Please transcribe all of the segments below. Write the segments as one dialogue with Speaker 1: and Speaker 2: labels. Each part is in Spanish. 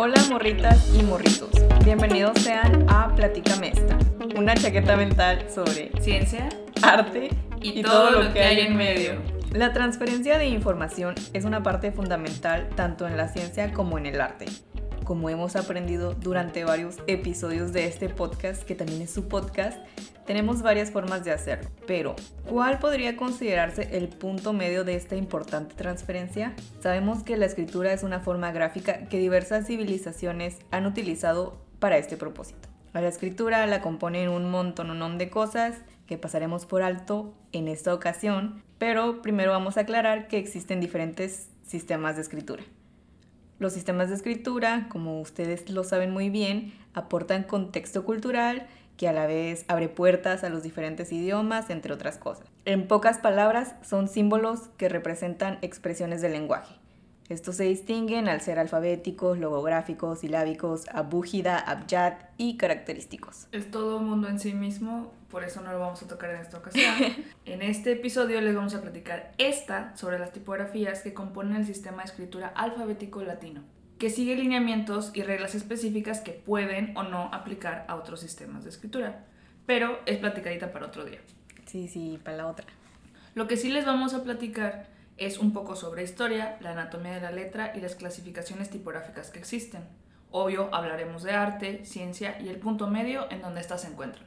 Speaker 1: Hola morritas y morritos, bienvenidos sean a Platícame esta, una chaqueta mental sobre
Speaker 2: ciencia,
Speaker 1: arte
Speaker 2: y, todo, lo que hay en medio.
Speaker 1: La transferencia de información es una parte fundamental tanto en la ciencia como en el arte. Como hemos aprendido durante varios episodios de este podcast, que también es su podcast, tenemos varias formas de hacerlo, pero ¿cuál podría considerarse el punto medio de esta importante transferencia? Sabemos que la escritura es una forma gráfica que diversas civilizaciones han utilizado para este propósito. La escritura la componen un montón de cosas que pasaremos por alto en esta ocasión, pero primero vamos a aclarar que existen diferentes sistemas de escritura. Los sistemas de escritura, como ustedes lo saben muy bien, aportan contexto cultural que a la vez abre puertas a los diferentes idiomas, entre otras cosas. En pocas palabras, son símbolos que representan expresiones del lenguaje. Estos se distinguen al ser alfabéticos, logográficos, silábicos, abúgida, abyad y característicos.
Speaker 2: Es todo un mundo en sí mismo, por eso no lo vamos a tocar en esta ocasión. en este episodio les vamos a platicar esta sobre las tipografías que componen el sistema de escritura alfabético latino que sigue lineamientos y reglas específicas que pueden o no aplicar a otros sistemas de escritura. Pero es platicadita para otro día.
Speaker 1: Sí, sí, para la otra.
Speaker 2: Lo que sí les vamos a platicar es un poco sobre historia, la anatomía de la letra y las clasificaciones tipográficas que existen. Obvio, hablaremos de arte, ciencia y el punto medio en donde éstas se encuentran.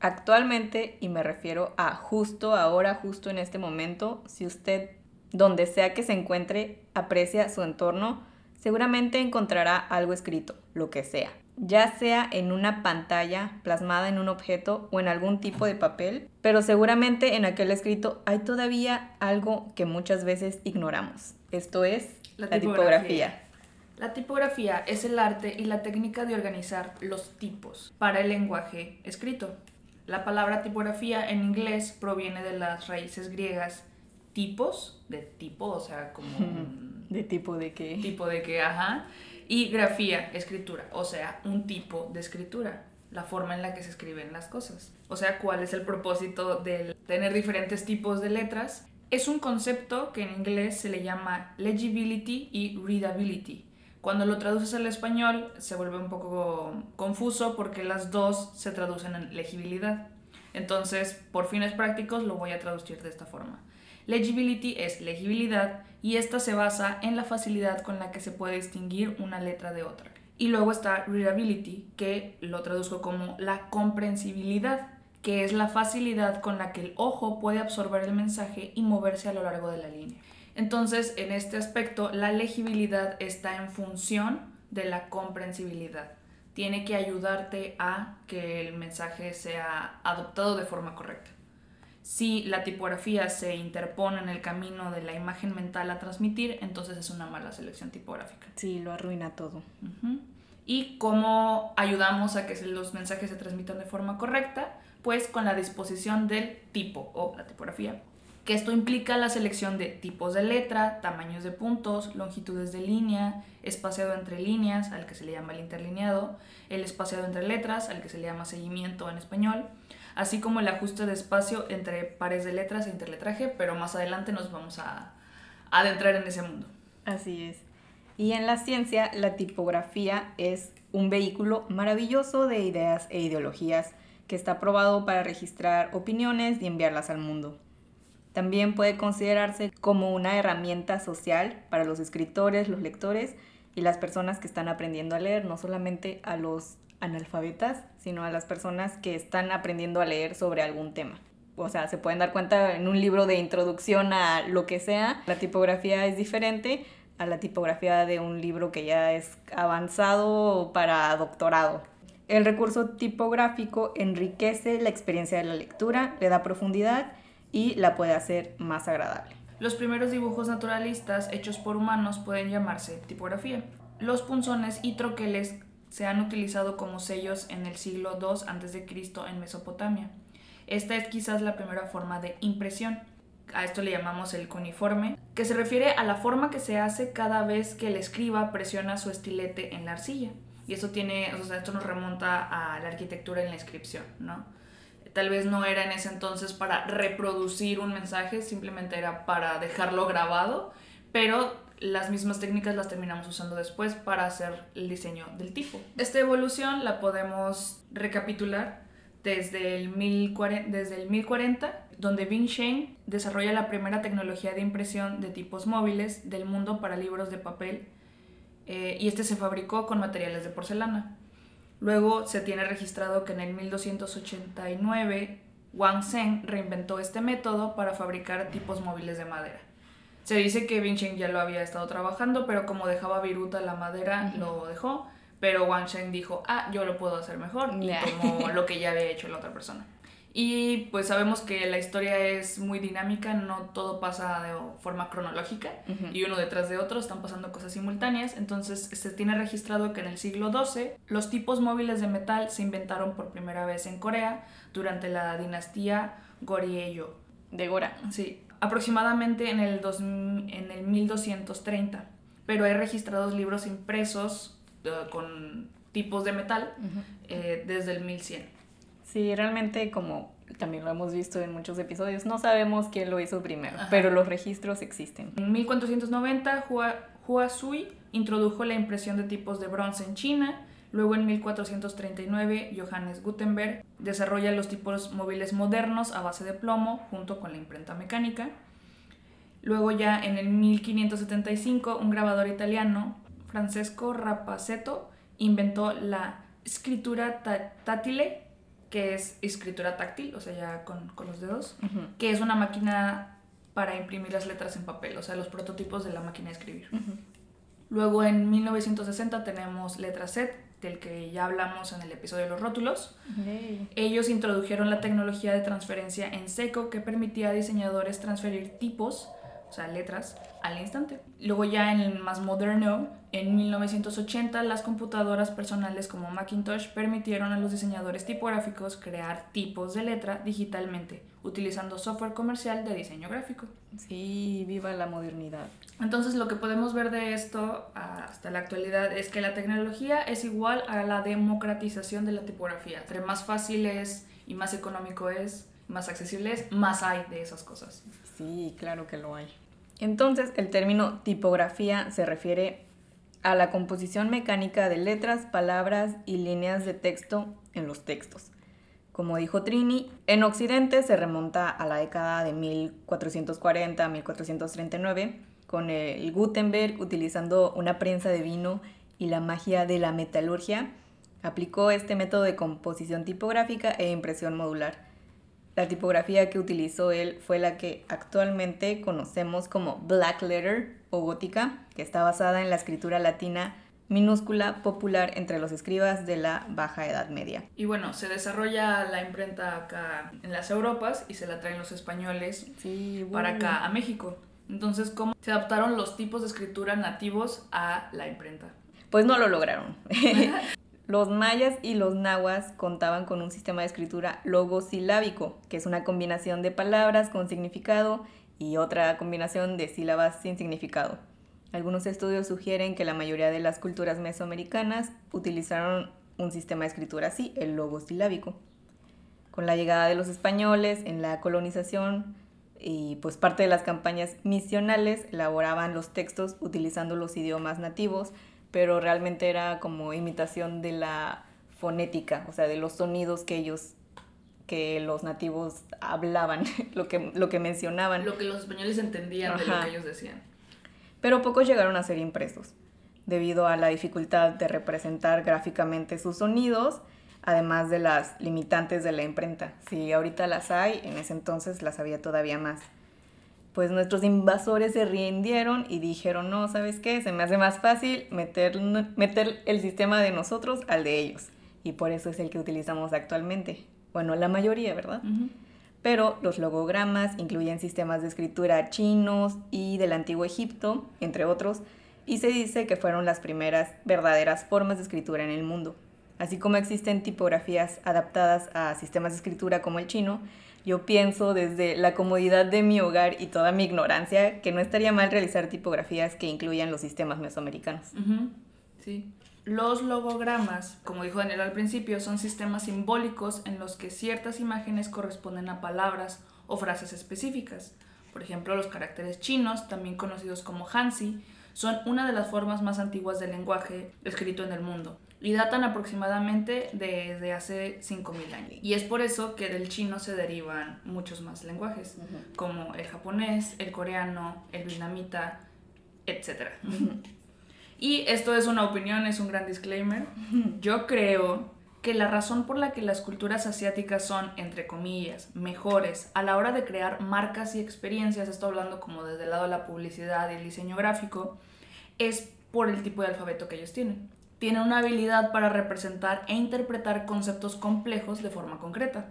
Speaker 1: Actualmente, y me refiero a justo ahora, justo en este momento, si usted, donde sea que se encuentre, aprecia su entorno, seguramente encontrará algo escrito, lo que sea, ya sea en una pantalla plasmada en un objeto o en algún tipo de papel, pero seguramente en aquel escrito hay todavía algo que muchas veces ignoramos. Esto es la, tipografía.
Speaker 2: La tipografía es el arte y la técnica de organizar los tipos para el lenguaje escrito. La palabra tipografía en inglés proviene de las raíces griegas tipos, de tipo, o sea, como...
Speaker 1: ¿De tipo de qué?
Speaker 2: Tipo de qué, ajá. Y grafía, escritura, o sea, un tipo de escritura, la forma en la que se escriben las cosas. O sea, cuál es el propósito de tener diferentes tipos de letras. Es un concepto que en inglés se le llama legibility y readability. Cuando lo traduces al español se vuelve un poco confuso porque las dos se traducen en legibilidad. Entonces, por fines prácticos, lo voy a traducir de esta forma. Legibility es legibilidad y esta se basa en la facilidad con la que se puede distinguir una letra de otra. Y luego está readability, que lo traduzco como la comprensibilidad, que es la facilidad con la que el ojo puede absorber el mensaje y moverse a lo largo de la línea. Entonces, en este aspecto, la legibilidad está en función de la comprensibilidad. Tiene que ayudarte a que el mensaje sea adoptado de forma correcta si la tipografía se interpone en el camino de la imagen mental a transmitir, entonces es una mala selección tipográfica.
Speaker 1: Sí, lo arruina todo.
Speaker 2: ¿Y cómo ayudamos a que los mensajes se transmitan de forma correcta? Pues con la disposición del tipo o la tipografía. Que esto implica la selección de tipos de letra, tamaños de puntos, longitudes de línea, espaciado entre líneas, al que se le llama el interlineado, el espaciado entre letras, al que se le llama seguimiento en español, así como el ajuste de espacio entre pares de letras e interletraje, pero más adelante nos vamos a, adentrar en ese mundo.
Speaker 1: Así es. Y en la ciencia, la tipografía es un vehículo maravilloso de ideas e ideologías que está probado para registrar opiniones y enviarlas al mundo. También puede considerarse como una herramienta social para los escritores, los lectores y las personas que están aprendiendo a leer, no solamente a los analfabetas, sino a las personas que están aprendiendo a leer sobre algún tema. O sea, se pueden dar cuenta en un libro de introducción a lo que sea, la tipografía es diferente a la tipografía de un libro que ya es avanzado para doctorado. El recurso tipográfico enriquece la experiencia de la lectura, le da profundidad y la puede hacer más agradable.
Speaker 2: Los primeros dibujos naturalistas hechos por humanos pueden llamarse tipografía. Los punzones y troqueles se han utilizado como sellos en el siglo II a.C. en Mesopotamia. Esta es quizás la primera forma de impresión. A esto le llamamos el cuniforme, que se refiere a la forma que se hace cada vez que el escriba presiona su estilete en la arcilla. Y eso tiene, o sea, esto nos remonta a la arquitectura en la inscripción, ¿no? Tal vez no era en ese entonces para reproducir un mensaje, simplemente era para dejarlo grabado, pero las mismas técnicas las terminamos usando después para hacer el diseño del tipo. Esta evolución la podemos recapitular desde el, 1040, desde el 1040, donde Bing Shen desarrolla la primera tecnología de impresión de tipos móviles del mundo para libros de papel eh, y este se fabricó con materiales de porcelana. Luego se tiene registrado que en el 1289 Wang Zheng reinventó este método para fabricar tipos móviles de madera. Se dice que Bing Shen ya lo había estado trabajando, pero como dejaba viruta la madera, lo dejó. Pero Wang Shen dijo, ah, yo lo puedo hacer mejor, y como lo que ya había hecho la otra persona. Y pues sabemos que la historia es muy dinámica, no todo pasa de forma cronológica y uno detrás de otro están pasando cosas simultáneas. Entonces se tiene registrado que en el siglo XII los tipos móviles de metal se inventaron por primera vez en Corea durante la dinastía Goryeo.
Speaker 1: De Gora.
Speaker 2: Sí, aproximadamente en el, en el 1230. Pero hay registrados libros impresos eh, con tipos de metal eh, desde el 1100.
Speaker 1: Sí, realmente como también lo hemos visto en muchos episodios, no sabemos quién lo hizo primero, pero los registros existen.
Speaker 2: En 1490, Hua, Hua Sui introdujo la impresión de tipos de bronce en China. Luego en 1439, Johannes Gutenberg desarrolla los tipos móviles modernos a base de plomo junto con la imprenta mecánica. Luego ya en el 1575, un grabador italiano, Francesco Rapaceto, inventó la escritura táctile que es escritura táctil, o sea, ya con, los dedos, que es una máquina para imprimir las letras en papel, o sea, los prototipos de la máquina de escribir. Luego en 1960 tenemos letra set, del que ya hablamos en el episodio de los rótulos. Ellos introdujeron la tecnología de transferencia en seco que permitía a diseñadores transferir tipos o sea, letras, al instante. Luego ya en el más moderno, en 1980, las computadoras personales como Macintosh permitieron a los diseñadores tipográficos crear tipos de letra digitalmente, utilizando software comercial de diseño gráfico.
Speaker 1: Sí, viva la modernidad.
Speaker 2: Entonces lo que podemos ver de esto hasta la actualidad es que la tecnología es igual a la democratización de la tipografía. Entre más fácil es y más económico es, más accesible es, más hay de esas cosas.
Speaker 1: Sí, claro que lo hay. Entonces, el término tipografía se refiere a la composición mecánica de letras, palabras y líneas de texto en los textos. Como dijo Trini, en Occidente se remonta a la década de 1440-1439 con el Gutenberg utilizando una prensa de vino y la magia de la metalurgia. Aplicó este método de composición tipográfica e impresión modular la tipografía que utilizó él fue la que actualmente conocemos como Black Letter o gótica, que está basada en la escritura latina minúscula popular entre los escribas de la Baja Edad Media.
Speaker 2: Y bueno, se desarrolla la imprenta acá en las Europas y se la traen los españoles para acá a México. Entonces, ¿cómo se adaptaron los tipos de escritura nativos a la imprenta?
Speaker 1: Pues no lo lograron. Los mayas y los nahuas contaban con un sistema de escritura logosilábico, que es una combinación de palabras con significado y otra combinación de sílabas sin significado. Algunos estudios sugieren que la mayoría de las culturas mesoamericanas utilizaron un sistema de escritura así, el logosilábico. Con la llegada de los españoles en la colonización y pues parte de las campañas misionales elaboraban los textos utilizando los idiomas nativos pero realmente era como imitación de la fonética, o sea, de los sonidos que ellos que los nativos hablaban, lo que, lo que mencionaban.
Speaker 2: Lo que los españoles entendían de lo que ellos decían.
Speaker 1: Pero pocos llegaron a ser impresos, debido a la dificultad de representar gráficamente sus sonidos, además de las limitantes de la imprenta. Si ahorita las hay, en ese entonces las había todavía más pues nuestros invasores se rindieron y dijeron, no, ¿sabes qué? Se me hace más fácil meter, meter el sistema de nosotros al de ellos. Y por eso es el que utilizamos actualmente. Bueno, la mayoría, ¿verdad? Pero los logogramas incluyen sistemas de escritura chinos y del antiguo Egipto, entre otros, y se dice que fueron las primeras verdaderas formas de escritura en el mundo. Así como existen tipografías adaptadas a sistemas de escritura como el chino, yo pienso desde la comodidad de mi hogar y toda mi ignorancia que no estaría mal realizar tipografías que incluyan los sistemas mesoamericanos.
Speaker 2: Sí. Los logogramas, como dijo Daniel al principio, son sistemas simbólicos en los que ciertas imágenes corresponden a palabras o frases específicas. Por ejemplo, los caracteres chinos, también conocidos como Hansi, son una de las formas más antiguas del lenguaje escrito en el mundo y datan aproximadamente desde hace 5.000 años. Y es por eso que del chino se derivan muchos más lenguajes, como el japonés, el coreano, el vietnamita, etc. Y esto es una opinión, es un gran disclaimer. Yo creo que la razón por la que las culturas asiáticas son, entre comillas, mejores a la hora de crear marcas y experiencias, estoy hablando como desde el lado de la publicidad y el diseño gráfico, es por el tipo de alfabeto que ellos tienen. Tienen una habilidad para representar e interpretar conceptos complejos de forma concreta.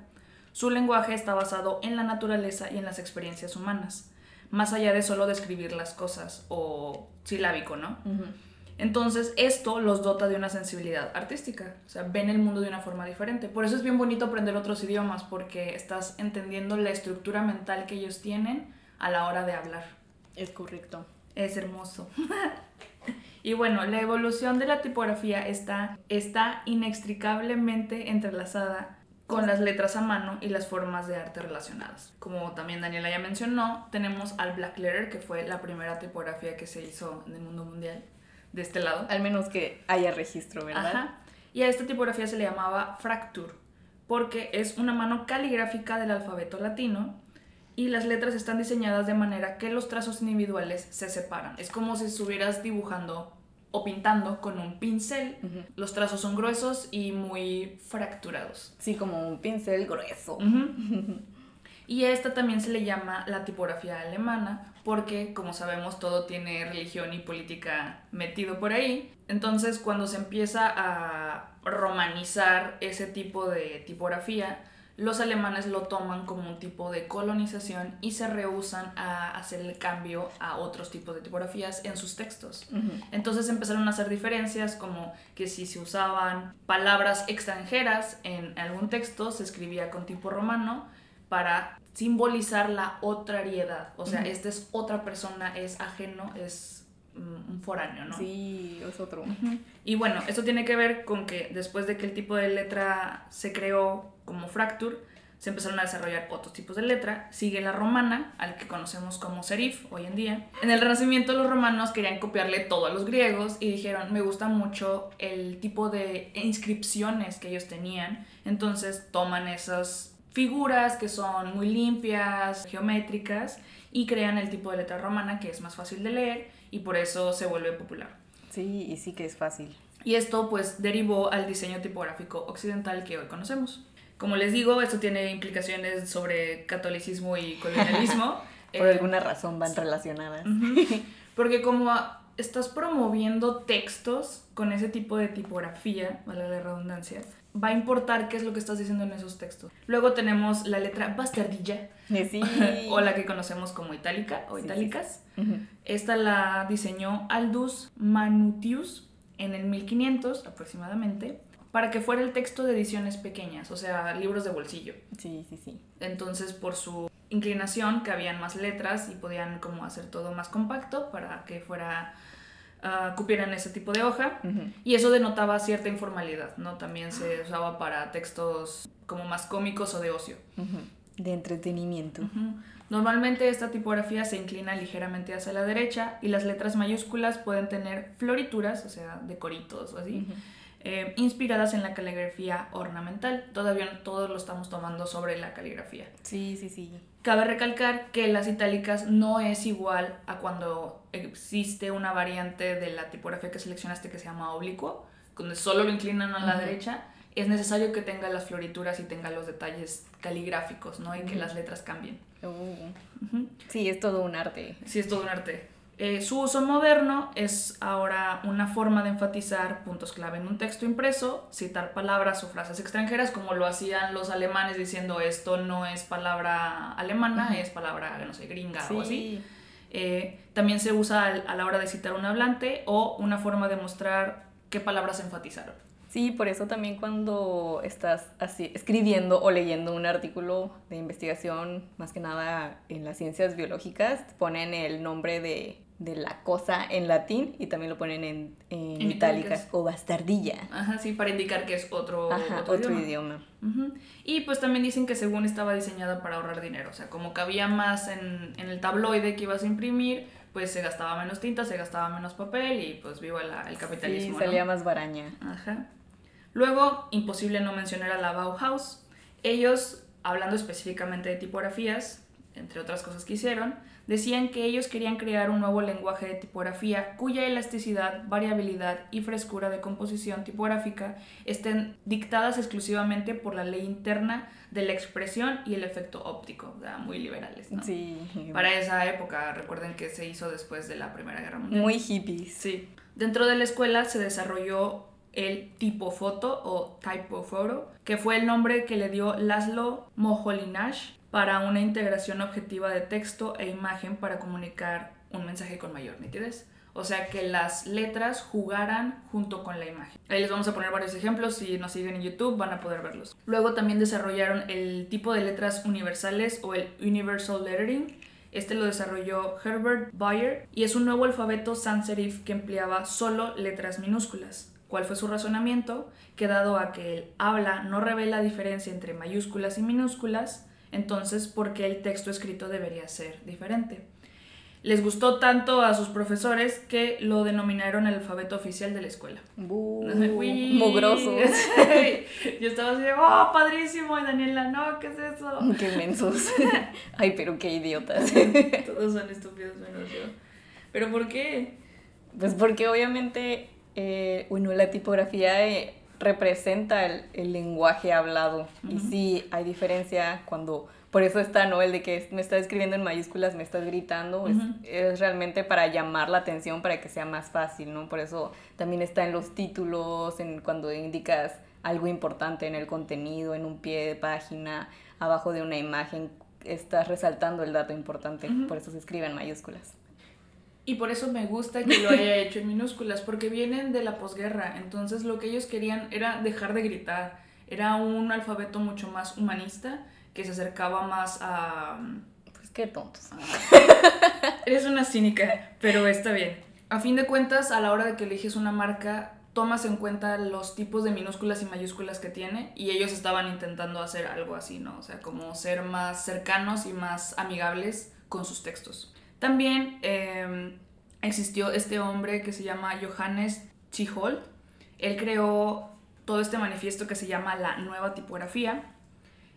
Speaker 2: Su lenguaje está basado en la naturaleza y en las experiencias humanas, más allá de solo describir las cosas o silábico, ¿no? Entonces, esto los dota de una sensibilidad artística, o sea, ven el mundo de una forma diferente. Por eso es bien bonito aprender otros idiomas, porque estás entendiendo la estructura mental que ellos tienen a la hora de hablar.
Speaker 1: Es correcto.
Speaker 2: Es hermoso. y bueno, la evolución de la tipografía está, está inextricablemente entrelazada con las letras a mano y las formas de arte relacionadas. Como también Daniela ya mencionó, tenemos al Black Letter, que fue la primera tipografía que se hizo en el mundo mundial de este lado.
Speaker 1: Al menos que haya registro, ¿verdad? Ajá.
Speaker 2: Y a esta tipografía se le llamaba fracture, porque es una mano caligráfica del alfabeto latino y las letras están diseñadas de manera que los trazos individuales se separan. Es como si estuvieras dibujando o pintando con un pincel. Los trazos son gruesos y muy fracturados.
Speaker 1: Sí, como un pincel grueso.
Speaker 2: Y esta también se le llama la tipografía alemana porque, como sabemos, todo tiene religión y política metido por ahí. Entonces, cuando se empieza a romanizar ese tipo de tipografía, los alemanes lo toman como un tipo de colonización y se rehusan a hacer el cambio a otros tipos de tipografías en sus textos. Entonces empezaron a hacer diferencias como que si se usaban palabras extranjeras en algún texto se escribía con tipo romano para simbolizar la otrariedad. O sea, esta es otra persona, es ajeno, es mm, un foráneo, ¿no?
Speaker 1: Sí, es otro.
Speaker 2: Y bueno, esto tiene que ver con que después de que el tipo de letra se creó como fracture, se empezaron a desarrollar otros tipos de letra. Sigue la romana, al que conocemos como serif hoy en día. En el Renacimiento los romanos querían copiarle todo a los griegos y dijeron, me gusta mucho el tipo de inscripciones que ellos tenían. Entonces toman esas figuras que son muy limpias, geométricas, y crean el tipo de letra romana que es más fácil de leer y por eso se vuelve popular.
Speaker 1: Sí, y sí que es fácil.
Speaker 2: Y esto pues derivó al diseño tipográfico occidental que hoy conocemos. Como les digo, esto tiene implicaciones sobre catolicismo y colonialismo.
Speaker 1: por eh, alguna razón van relacionadas.
Speaker 2: Porque como estás promoviendo textos con ese tipo de tipografía, vale la redundancia, va a importar qué es lo que estás diciendo en esos textos. Luego tenemos la letra bastardilla, o la que conocemos como itálica o itálicas. Esta la diseñó Aldus Manutius en el 1500 aproximadamente para que fuera el texto de ediciones pequeñas, o sea, libros de bolsillo.
Speaker 1: Sí, sí, sí.
Speaker 2: Entonces, por su inclinación, que habían más letras y podían como hacer todo más compacto para que fuera uh, cupieran ese tipo de hoja y eso denotaba cierta informalidad, ¿no? También se usaba para textos como más cómicos o de ocio.
Speaker 1: De entretenimiento.
Speaker 2: Normalmente esta tipografía se inclina ligeramente hacia la derecha y las letras mayúsculas pueden tener florituras, o sea, decoritos o así. Eh, inspiradas en la caligrafía ornamental. Todavía todos lo estamos tomando sobre la caligrafía.
Speaker 1: Sí, sí, sí.
Speaker 2: Cabe recalcar que las itálicas no es igual a cuando existe una variante de la tipografía que seleccionaste que se llama oblicuo, donde solo lo inclinan a la derecha. Es necesario que tenga las florituras y tenga los detalles caligráficos, ¿no? Y que las letras cambien.
Speaker 1: Uh. Sí, es todo un arte.
Speaker 2: Sí, es todo un arte. Eh, su uso moderno es ahora una forma de enfatizar puntos clave en un texto impreso, citar palabras o frases extranjeras como lo hacían los alemanes diciendo esto no es palabra alemana, es palabra, no sé, gringa o así. Eh, también se usa a la hora de citar un hablante o una forma de mostrar qué palabras enfatizaron.
Speaker 1: Sí, por eso también cuando estás así escribiendo o leyendo un artículo de investigación, más que nada en las ciencias biológicas, ponen el nombre de de la cosa en latín y también lo ponen en, en, itálicas o bastardilla.
Speaker 2: Ajá, sí, para indicar que es otro,
Speaker 1: otro, idioma.
Speaker 2: Y pues también dicen que según estaba diseñada para ahorrar dinero, o sea, como cabía más en, en, el tabloide que ibas a imprimir, pues se gastaba menos tinta, se gastaba menos papel y pues viva la- el capitalismo.
Speaker 1: Sí, salía
Speaker 2: ¿no?
Speaker 1: más baraña.
Speaker 2: Ajá. Luego, imposible no mencionar a la Bauhaus. Ellos, hablando específicamente de tipografías, entre otras cosas que hicieron, decían que ellos querían crear un nuevo lenguaje de tipografía cuya elasticidad, variabilidad y frescura de composición tipográfica estén dictadas exclusivamente por la ley interna de la expresión y el efecto óptico, o sea, muy liberales. ¿no?
Speaker 1: Sí.
Speaker 2: Para esa época, recuerden que se hizo después de la Primera Guerra Mundial.
Speaker 1: Muy hippies.
Speaker 2: Sí. Dentro de la escuela se desarrolló el tipofoto o typophoto, que fue el nombre que le dio Laszlo Moholy-Nagy para una integración objetiva de texto e imagen para comunicar un mensaje con mayor nitidez. O sea, que las letras jugaran junto con la imagen. Ahí les vamos a poner varios ejemplos. Si nos siguen en YouTube van a poder verlos. Luego también desarrollaron el tipo de letras universales o el Universal Lettering, este lo desarrolló Herbert Bayer y es un nuevo alfabeto sans serif que empleaba solo letras minúsculas. ¿Cuál fue su razonamiento? Que dado a que el habla no revela diferencia entre mayúsculas y minúsculas, entonces ¿por qué el texto escrito debería ser diferente? Les gustó tanto a sus profesores que lo denominaron el alfabeto oficial de la escuela.
Speaker 1: Bu,
Speaker 2: Uy.
Speaker 1: mugrosos.
Speaker 2: Yo estaba así de, oh, padrísimo, y Daniela, no, ¿qué es eso?
Speaker 1: Qué mensos. Ay, pero qué idiotas.
Speaker 2: Todos son estúpidos menos yo. ¿Pero por qué?
Speaker 1: Pues porque obviamente, eh, bueno, la tipografía eh, representa el, el lenguaje hablado. Y sí, hay diferencia cuando... Por eso está, ¿no? El de que me estás escribiendo en mayúsculas, me estás gritando. es- es, realmente para llamar la atención, para que sea más fácil, ¿no? Por eso también está en los títulos, en cuando indicas algo importante en el contenido, en un pie de página, abajo de una imagen, estás resaltando el dato importante. Por eso se escribe en mayúsculas.
Speaker 2: Y por eso me gusta que lo haya hecho en minúsculas, porque vienen de la posguerra. Entonces lo que ellos querían era dejar de gritar. Era un alfabeto mucho más humanista que se acercaba más a...
Speaker 1: Pues qué tontos.
Speaker 2: Eres una cínica, pero está bien. A fin de cuentas, a la hora de que eliges una marca, tomas en cuenta los tipos de minúsculas y mayúsculas que tiene y ellos estaban intentando hacer algo así, ¿no? O sea, como ser más cercanos y más amigables con sus textos. También eh, existió este hombre que se llama Johannes Chihold. Él creó todo este manifiesto que se llama la nueva tipografía.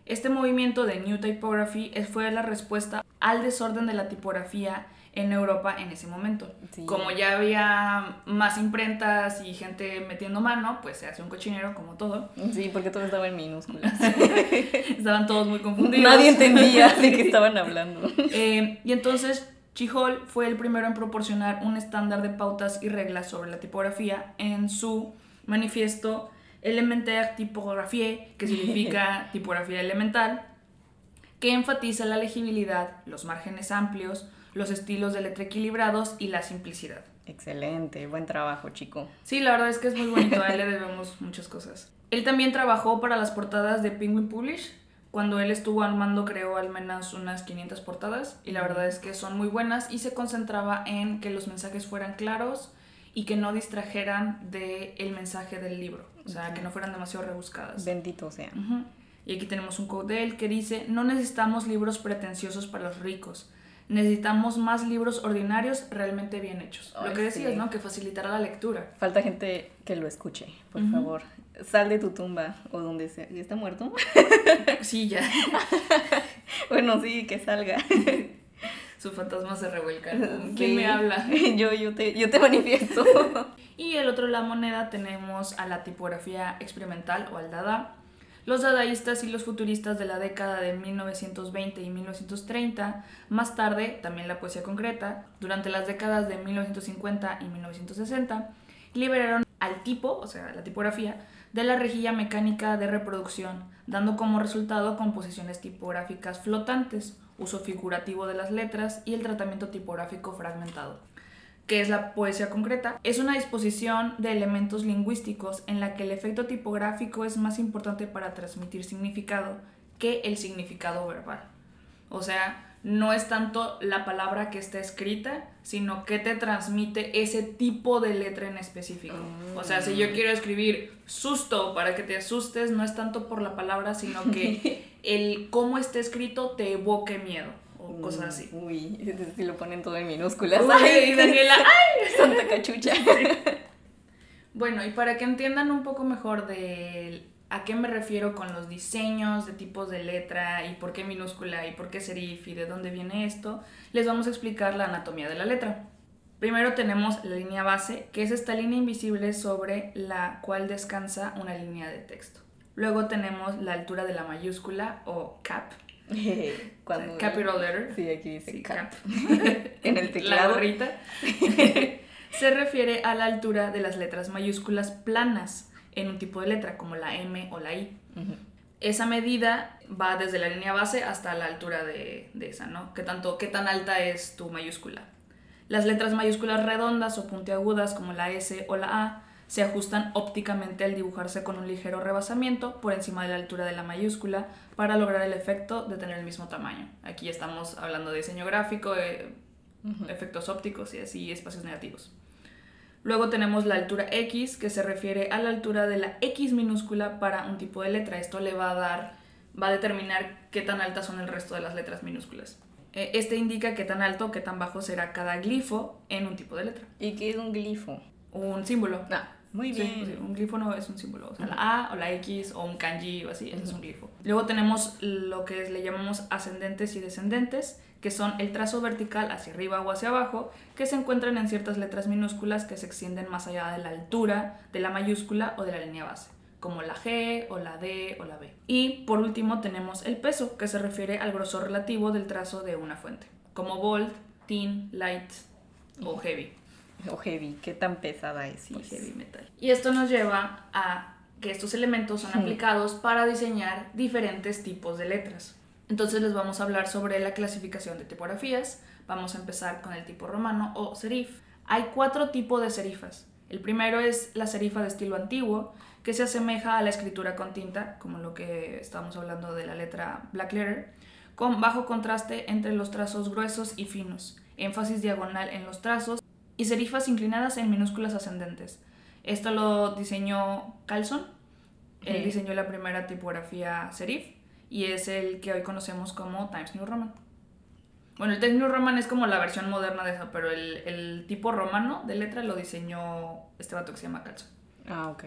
Speaker 2: Este movimiento de New Typography fue la respuesta al desorden de la tipografía en Europa en ese momento.
Speaker 1: Sí.
Speaker 2: Como ya había más imprentas y gente metiendo mano, pues se hace un cochinero como todo.
Speaker 1: Sí, porque todo estaba en minúsculas.
Speaker 2: Estaban todos muy confundidos.
Speaker 1: Nadie entendía de qué estaban hablando.
Speaker 2: Eh, y entonces Chihol fue el primero en proporcionar un estándar de pautas y reglas sobre la tipografía en su manifiesto Elementaire Typographie, que significa tipografía elemental, que enfatiza la legibilidad, los márgenes amplios, los estilos de letra equilibrados y la simplicidad.
Speaker 1: Excelente, buen trabajo, chico.
Speaker 2: Sí, la verdad es que es muy bonito, a él le debemos muchas cosas. Él también trabajó para las portadas de Penguin Publish. Cuando él estuvo al mando creó al menos unas 500 portadas y la verdad es que son muy buenas y se concentraba en que los mensajes fueran claros y que no distrajeran del el mensaje del libro, o sea, que no fueran demasiado rebuscadas.
Speaker 1: Bendito sea.
Speaker 2: Y aquí tenemos un quote de él que dice, no necesitamos libros pretenciosos para los ricos, necesitamos más libros ordinarios realmente bien hechos. Lo que decías,
Speaker 1: sí.
Speaker 2: ¿no? Que facilitará la lectura.
Speaker 1: Falta gente que lo escuche, por favor. Sal de tu tumba o donde sea. ¿Ya está muerto?
Speaker 2: Sí, ya.
Speaker 1: bueno, sí, que salga.
Speaker 2: Su fantasma se revuelca. ¿Quién
Speaker 1: Sí.
Speaker 2: me habla?
Speaker 1: yo, yo, te, yo te manifiesto.
Speaker 2: Y el otro la moneda tenemos a la tipografía experimental o al Dada. Los dadaístas y los futuristas de la década de 1920 y 1930, más tarde también la poesía concreta, durante las décadas de 1950 y 1960, liberaron al tipo, o sea, la tipografía, de la rejilla mecánica de reproducción, dando como resultado composiciones tipográficas flotantes, uso figurativo de las letras y el tratamiento tipográfico fragmentado que es la poesía concreta, es una disposición de elementos lingüísticos en la que el efecto tipográfico es más importante para transmitir significado que el significado verbal. O sea, no es tanto la palabra que está escrita, sino que te transmite ese tipo de letra en específico. O sea, si yo quiero escribir susto para que te asustes, no es tanto por la palabra, sino que el cómo está escrito te evoque miedo. O cosas así.
Speaker 1: Uy, si lo ponen todo en minúsculas.
Speaker 2: Uy,
Speaker 1: Ay,
Speaker 2: Daniela,
Speaker 1: Santa cachucha.
Speaker 2: Bueno, y para que entiendan un poco mejor de a qué me refiero con los diseños de tipos de letra y por qué minúscula y por qué serif y de dónde viene esto, les vamos a explicar la anatomía de la letra. Primero tenemos la línea base, que es esta línea invisible sobre la cual descansa una línea de texto. Luego tenemos la altura de la mayúscula o cap,
Speaker 1: Cuando,
Speaker 2: capital letter.
Speaker 1: Sí, aquí dice
Speaker 2: Sí,
Speaker 1: cap.
Speaker 2: cap.
Speaker 1: en el
Speaker 2: La
Speaker 1: teclado.
Speaker 2: gorrita. Se refiere a la altura de las letras mayúsculas planas en un tipo de letra, como la M o la I. Esa medida va desde la línea base hasta la altura de, de esa, ¿no? ¿Qué, tanto, ¿Qué tan alta es tu mayúscula? Las letras mayúsculas redondas o puntiagudas, como la S o la A, se ajustan ópticamente al dibujarse con un ligero rebasamiento por encima de la altura de la mayúscula para lograr el efecto de tener el mismo tamaño. Aquí estamos hablando de diseño gráfico, eh, efectos ópticos y así espacios negativos. Luego tenemos la altura X, que se refiere a la altura de la X minúscula para un tipo de letra. Esto le va a dar, va a determinar qué tan altas son el resto de las letras minúsculas. Eh, Este indica qué tan alto o qué tan bajo será cada glifo en un tipo de letra.
Speaker 1: ¿Y qué es un glifo?
Speaker 2: Un símbolo.
Speaker 1: Ah, muy
Speaker 2: Sí,
Speaker 1: bien.
Speaker 2: un glifo no es un símbolo. O sea, la A o la X o un kanji o así, eso es un glifo. Luego tenemos lo que le llamamos ascendentes y descendentes, que son el trazo vertical hacia arriba o hacia abajo, que se encuentran en ciertas letras minúsculas que se extienden más allá de la altura de la mayúscula o de la línea base, como la G o la D o la B. Y por último tenemos el peso, que se refiere al grosor relativo del trazo de una fuente, como bold, thin, light o heavy.
Speaker 1: O heavy, ¿qué tan pesada es?
Speaker 2: y heavy metal. Y esto nos lleva a que estos elementos son aplicados para diseñar diferentes tipos de letras. Entonces les vamos a hablar sobre la clasificación de tipografías. Vamos a empezar con el tipo romano o serif. Hay cuatro tipos de serifas. El primero es la serifa de estilo antiguo, que se asemeja a la escritura con tinta, como lo que estamos hablando de la letra black letter, con bajo contraste entre los trazos gruesos y finos, énfasis diagonal en los trazos y serifas inclinadas en minúsculas ascendentes. Esto lo diseñó Carlson. Él diseñó la primera tipografía serif y es el que hoy conocemos como Times New Roman. Bueno, el Times New Roman es como la versión moderna de eso, pero el, el tipo romano de letra lo diseñó este vato que se llama Carlson.
Speaker 1: Ah, ok.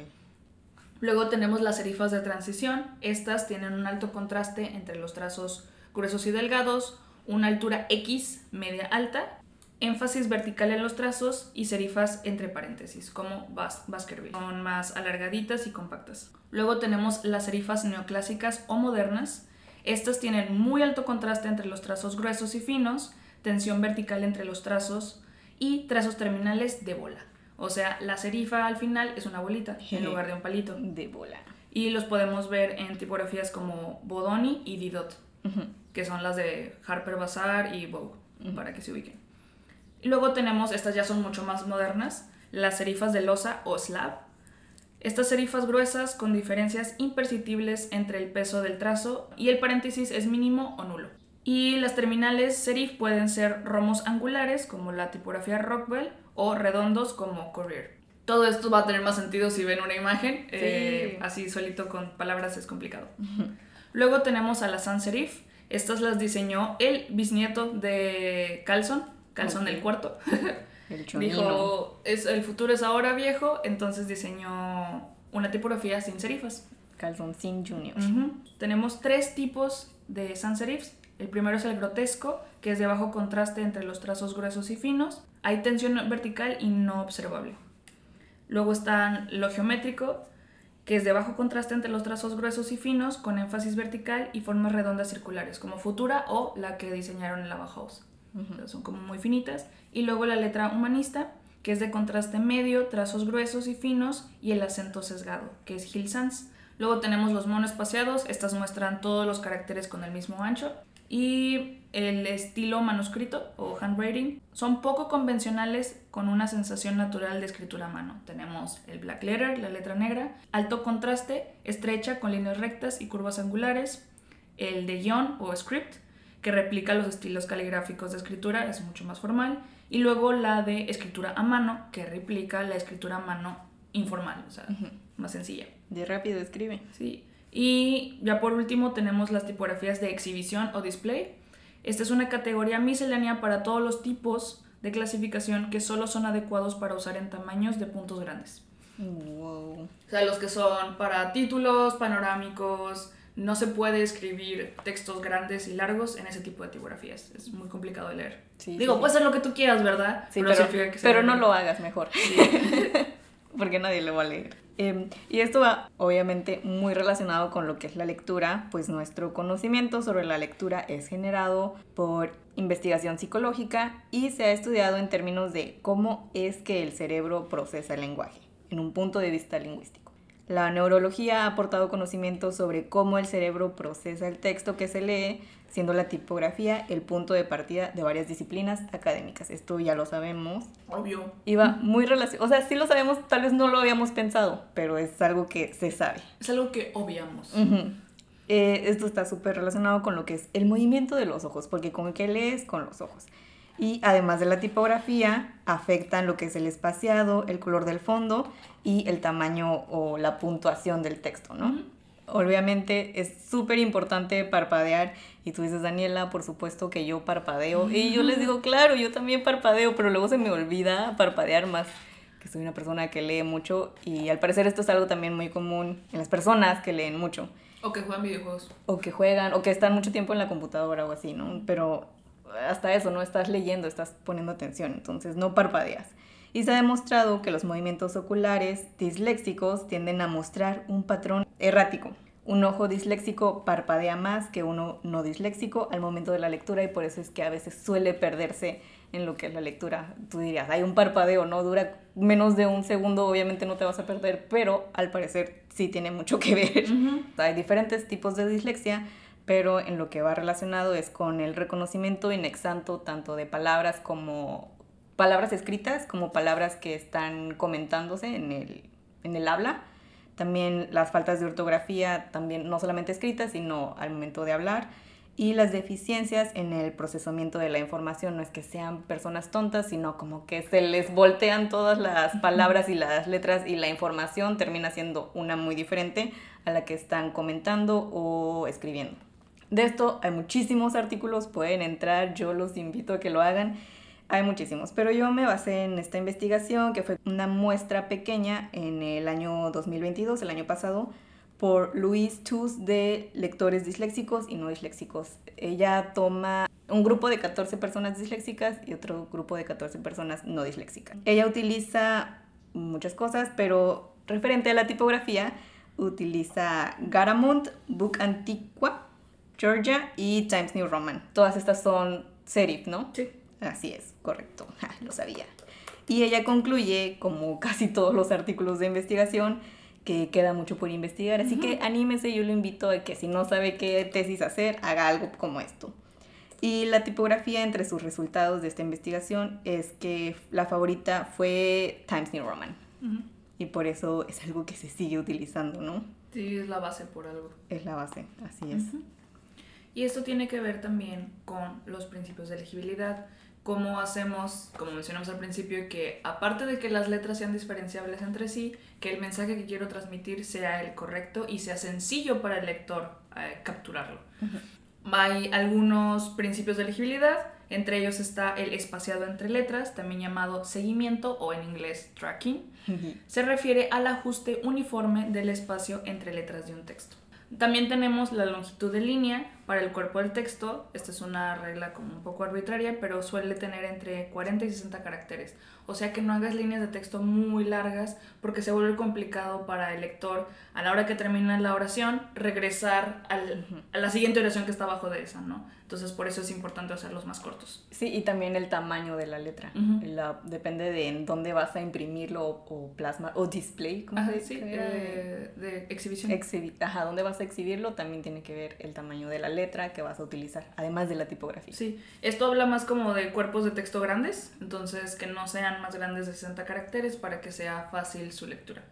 Speaker 2: Luego tenemos las serifas de transición. Estas tienen un alto contraste entre los trazos gruesos y delgados, una altura X media alta, énfasis vertical en los trazos y serifas entre paréntesis, como Bas Baskerville. Son más alargaditas y compactas. Luego tenemos las serifas neoclásicas o modernas. Estas tienen muy alto contraste entre los trazos gruesos y finos, tensión vertical entre los trazos y trazos terminales de bola. O sea, la serifa al final es una bolita en lugar de un palito.
Speaker 1: De bola.
Speaker 2: Y los podemos ver en tipografías como Bodoni y Didot,
Speaker 1: Ujú.
Speaker 2: que son las de Harper Bazaar y Vogue,
Speaker 1: Ujú.
Speaker 2: para que se ubiquen. Luego tenemos, estas ya son mucho más modernas, las serifas de losa o slab. Estas serifas gruesas con diferencias imperceptibles entre el peso del trazo y el paréntesis es mínimo o nulo. Y las terminales serif pueden ser romos angulares como la tipografía Rockwell o redondos como Courier. Todo esto va a tener más sentido si ven una imagen, eh, así solito con palabras es complicado. Luego tenemos a las sans serif. Estas las diseñó el bisnieto de Carlson, Carlson
Speaker 1: Ok.
Speaker 2: el cuarto.
Speaker 1: El.
Speaker 2: Dijo, es, el futuro es ahora viejo, entonces diseñó una tipografía sin serifas.
Speaker 1: Calzoncín Junior.
Speaker 2: Ujú. Tenemos tres tipos de sans serifs. El primero es el grotesco, que es de bajo contraste entre los trazos gruesos y finos. Hay tensión vertical y no observable. Luego está lo geométrico, que es de bajo contraste entre los trazos gruesos y finos, con énfasis vertical y formas redondas circulares, como Futura o la que diseñaron en la Bauhaus. Son como muy finitas. Y luego la letra humanista, que es de contraste medio, trazos gruesos y finos, y el acento sesgado, que es Hill Sans. Luego tenemos los monoespaciados, estas muestran todos los caracteres con el mismo ancho. Y el estilo manuscrito o handwriting son poco convencionales con una sensación natural de escritura a mano. Tenemos el black letter, la letra negra, alto contraste, estrecha con líneas rectas y curvas angulares, el de guion o script, que replica los estilos caligráficos de escritura, es mucho más formal, y luego la de escritura a mano, que replica la escritura a mano informal, o sea, más sencilla.
Speaker 1: De rápido escribe.
Speaker 2: Sí. Y ya por último tenemos las tipografías de exhibición o display. Esta es una categoría miscelánea para todos los tipos de clasificación que solo son adecuados para usar en tamaños de puntos grandes.
Speaker 1: Wow.
Speaker 2: O sea, los que son para títulos, panorámicos, no se puede escribir textos grandes y largos en ese tipo de tipografías. Es muy complicado de leer.
Speaker 1: Sí,
Speaker 2: Digo,
Speaker 1: sí,
Speaker 2: hacer lo que tú quieras, ¿verdad?
Speaker 1: Sí, pero,
Speaker 2: que
Speaker 1: no lo hagas mejor. Porque nadie lo va a leer. Eh, y esto va obviamente muy relacionado con lo que es la lectura, pues nuestro conocimiento sobre la lectura es generado por investigación psicológica y se ha estudiado en términos de cómo es que el cerebro procesa el lenguaje, en un punto de vista lingüístico. La neurología ha aportado conocimiento sobre cómo el cerebro procesa el texto que se lee, siendo la tipografía el punto de partida de varias disciplinas académicas. Esto ya lo sabemos.
Speaker 2: Obvio.
Speaker 1: Iba muy relacionado, o sea, sí lo sabemos, tal vez no lo habíamos pensado, pero es algo que se sabe.
Speaker 2: Es algo que obviamos.
Speaker 1: Eh, esto está súper relacionado con lo que es el movimiento de los ojos, porque con qué lees con los ojos. Y además de la tipografía, afectan lo que es el espaciado, el color del fondo y el tamaño o la puntuación del texto, ¿no?
Speaker 2: Ujú.
Speaker 1: Obviamente es súper importante parpadear y tú dices, Daniela, por supuesto que yo parpadeo. Y yo les digo, claro, yo también parpadeo, pero luego se me olvida parpadear más, que soy una persona que lee mucho y al parecer esto es algo también muy común en las personas que leen mucho
Speaker 2: O que juegan videojuegos.
Speaker 1: o que juegan o que están mucho tiempo en la computadora o así, ¿no? Pero hasta eso, no estás leyendo, estás poniendo atención, entonces no parpadeas. Y se ha demostrado que los movimientos oculares disléxicos tienden a mostrar un patrón errático. Un ojo disléxico parpadea más que uno no disléxico al momento de la lectura y por eso es que a veces suele perderse en lo que es la lectura. Tú dirías, hay un parpadeo, ¿no? Dura menos de un segundo, obviamente no te vas a perder, pero al parecer sí tiene mucho que ver. Hay diferentes tipos de dislexia, pero en lo que va relacionado es con el reconocimiento inexacto tanto de palabras como palabras escritas como palabras que están comentándose en el, en el habla. También las faltas de ortografía, también no solamente escritas, sino al momento de hablar. Y las deficiencias en el procesamiento de la información, no es que sean personas tontas, sino como que se les voltean todas las palabras y las letras y la información termina siendo una muy diferente a la que están comentando o escribiendo. De esto hay muchísimos artículos, pueden entrar, yo los invito a que lo hagan. Hay muchísimos, pero yo me basé en esta investigación que fue una muestra pequeña en el año 2022, el año pasado, por Louise Tus de lectores disléxicos y no disléxicos. Ella toma un grupo de 14 personas disléxicas y otro grupo de 14 personas no disléxicas. Ella utiliza muchas cosas, pero referente a la tipografía, utiliza Garamond, Book Antiqua, Georgia y Times New Roman. Todas estas son serif, ¿no?
Speaker 2: Sí.
Speaker 1: Así es, correcto, Ja, lo sabía. Y ella concluye, como casi todos los artículos de investigación, que queda mucho por investigar. Así que anímese, yo lo invito a que si no sabe qué tesis hacer, haga algo como esto. Y la tipografía entre sus resultados de esta investigación es que la favorita fue Times New Roman.
Speaker 2: Ujú.
Speaker 1: Y por eso es algo que se sigue utilizando, ¿no?
Speaker 2: Sí, es la base por algo.
Speaker 1: Es la base, así es.
Speaker 2: Y esto tiene que ver también con los principios de legibilidad. Cómo hacemos, como mencionamos al principio, que aparte de que las letras sean diferenciables entre sí, que el mensaje que quiero transmitir sea el correcto y sea sencillo para el lector eh, capturarlo. Hay algunos principios de legibilidad, entre ellos está el espaciado entre letras, también llamado seguimiento o en inglés tracking. Se refiere al ajuste uniforme del espacio entre letras de un texto. También tenemos la longitud de línea para el cuerpo del texto. Esta es una regla como un poco arbitraria, pero suele tener entre 40 y 60 caracteres. O sea que no hagas líneas de texto muy largas porque se vuelve complicado para el lector a la hora que termina la oración regresar al- a la siguiente oración que está abajo de esa, ¿no? Entonces por eso es importante hacerlos más cortos.
Speaker 1: Sí, y también el tamaño de la letra.
Speaker 2: Ujú.
Speaker 1: La- depende de en dónde vas a imprimirlo o, o plasmar o display. ¿cómo
Speaker 2: Ajá,
Speaker 1: se
Speaker 2: sí,
Speaker 1: dice?
Speaker 2: Eh, de exhibición.
Speaker 1: exhibi- Ajá, dónde vas a exhibirlo también tiene que ver el tamaño de la letra que vas a utilizar, además de la tipografía.
Speaker 2: Sí, esto habla más como de cuerpos de texto grandes, entonces que no sean más grandes de 60 caracteres para que sea fácil su lectura.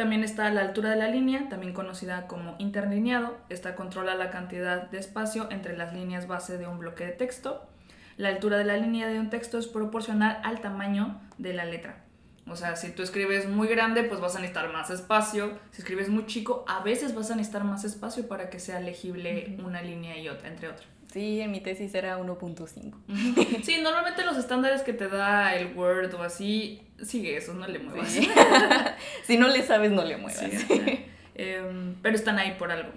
Speaker 2: También está la altura de la línea, también conocida como interlineado. Esta controla la cantidad de espacio entre las líneas base de un bloque de texto. La altura de la línea de un texto es proporcional al tamaño de la letra. O sea, si tú escribes muy grande, pues vas a necesitar más espacio. Si escribes muy chico, a veces vas a necesitar más espacio para que sea legible una línea y otra, entre otras.
Speaker 1: Sí, en mi tesis era 1.5.
Speaker 2: Sí, normalmente los estándares que te da el Word o así, sigue eso, no le muevas.
Speaker 1: si no le sabes, no le muevas.
Speaker 2: Em, pero están ahí por algo.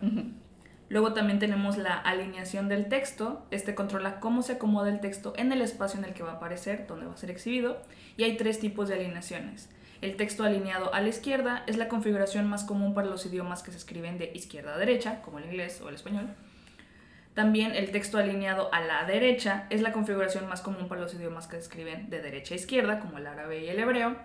Speaker 2: Luego también tenemos la alineación del texto. Este controla cómo se acomoda el texto en el espacio en el que va a aparecer, donde va a ser exhibido. Y hay tres tipos de alineaciones. El texto alineado a la izquierda es la configuración más común para los idiomas que se escriben de izquierda a derecha, como el inglés o el español. También el texto alineado a la derecha es la configuración más común para los idiomas que escriben de derecha a izquierda, como el árabe y el hebreo.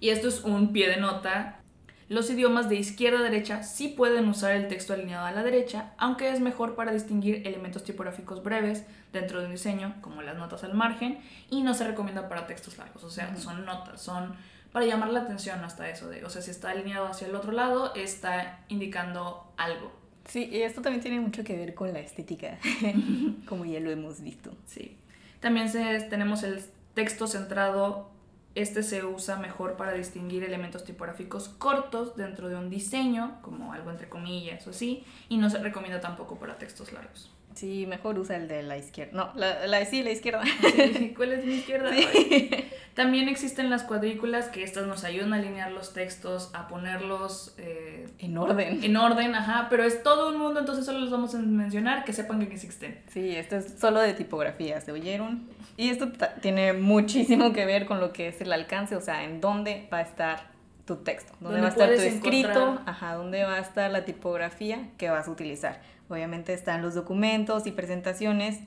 Speaker 2: Y esto es un pie de nota. Los idiomas de izquierda a derecha sí pueden usar el texto alineado a la derecha, aunque es mejor para distinguir elementos tipográficos breves dentro de un diseño, como las notas al margen, y no se recomienda para textos largos, o sea, son notas, son para llamar la atención hasta eso de, o sea, si está alineado hacia el otro lado, está indicando algo.
Speaker 1: Sí, y esto también tiene mucho que ver con la estética, como ya lo hemos visto.
Speaker 2: Sí. También se, tenemos el texto centrado, este se usa mejor para distinguir elementos tipográficos cortos dentro de un diseño, como algo entre comillas o así, y no se recomienda tampoco para textos largos.
Speaker 1: Sí, mejor usa el de la izquierda. No, la, la sí, la izquierda.
Speaker 2: ¿Cuál es mi izquierda? También existen las cuadrículas que estas nos ayudan a alinear los textos, a ponerlos
Speaker 1: eh, en orden.
Speaker 2: En orden, ajá, pero es todo un mundo, entonces solo los vamos a mencionar, que sepan que existen.
Speaker 1: Sí, esto es solo de tipografía, ¿se oyeron? Y esto tiene muchísimo que ver con lo que es el alcance, o sea, en dónde va a estar tu texto, dónde, va a estar tu escrito, ajá, dónde va a estar la tipografía que vas a utilizar. Obviamente están los documentos y presentaciones,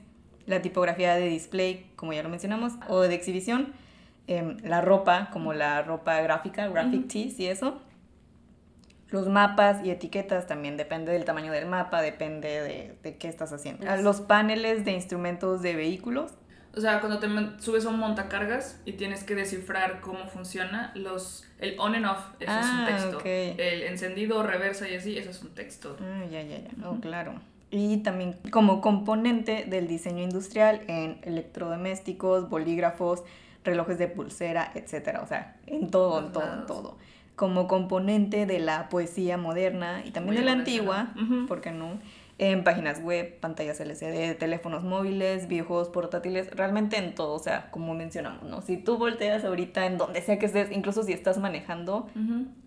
Speaker 1: la tipografía de display, como ya lo mencionamos, o de exhibición, em, la ropa, como la ropa gráfica, graphic tees y eso. Los mapas y etiquetas también depende del tamaño del mapa, depende de, de qué estás haciendo. Los paneles de instrumentos de vehículos
Speaker 2: o sea, cuando te subes a un montacargas y tienes que descifrar cómo funciona, los, el on and off, eso es un ah, texto. El encendido, reversa y así, eso es un texto.
Speaker 1: Ah, ya, ya, ya. Oh, claro. Y también como componente del diseño industrial en electrodomésticos, bolígrafos, relojes de pulsera, etcétera. O sea, en todo, en todo, en todo. Como componente de la poesía moderna y también de la antigua, ¿por qué no? En páginas web, pantallas LCD, teléfonos móviles, videojuegos portátiles, realmente en todo, o sea, como mencionamos, ¿no? Si tú volteas ahorita en donde sea que estés, incluso si estás manejando,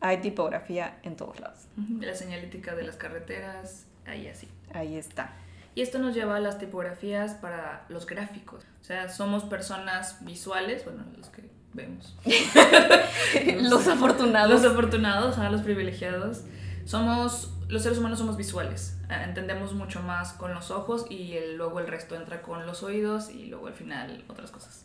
Speaker 1: hay tipografía en todos lados.
Speaker 2: La señalítica de las carreteras, ahí así.
Speaker 1: Ahí está.
Speaker 2: Y esto nos lleva a las tipografías para los gráficos. O sea, somos personas visuales, bueno, los que vemos.
Speaker 1: los afortunados.
Speaker 2: Los afortunados, a los privilegiados. Somos los seres humanos somos visuales, eh, entendemos mucho más con los ojos y luego el resto entra con los oídos y luego al final otras cosas.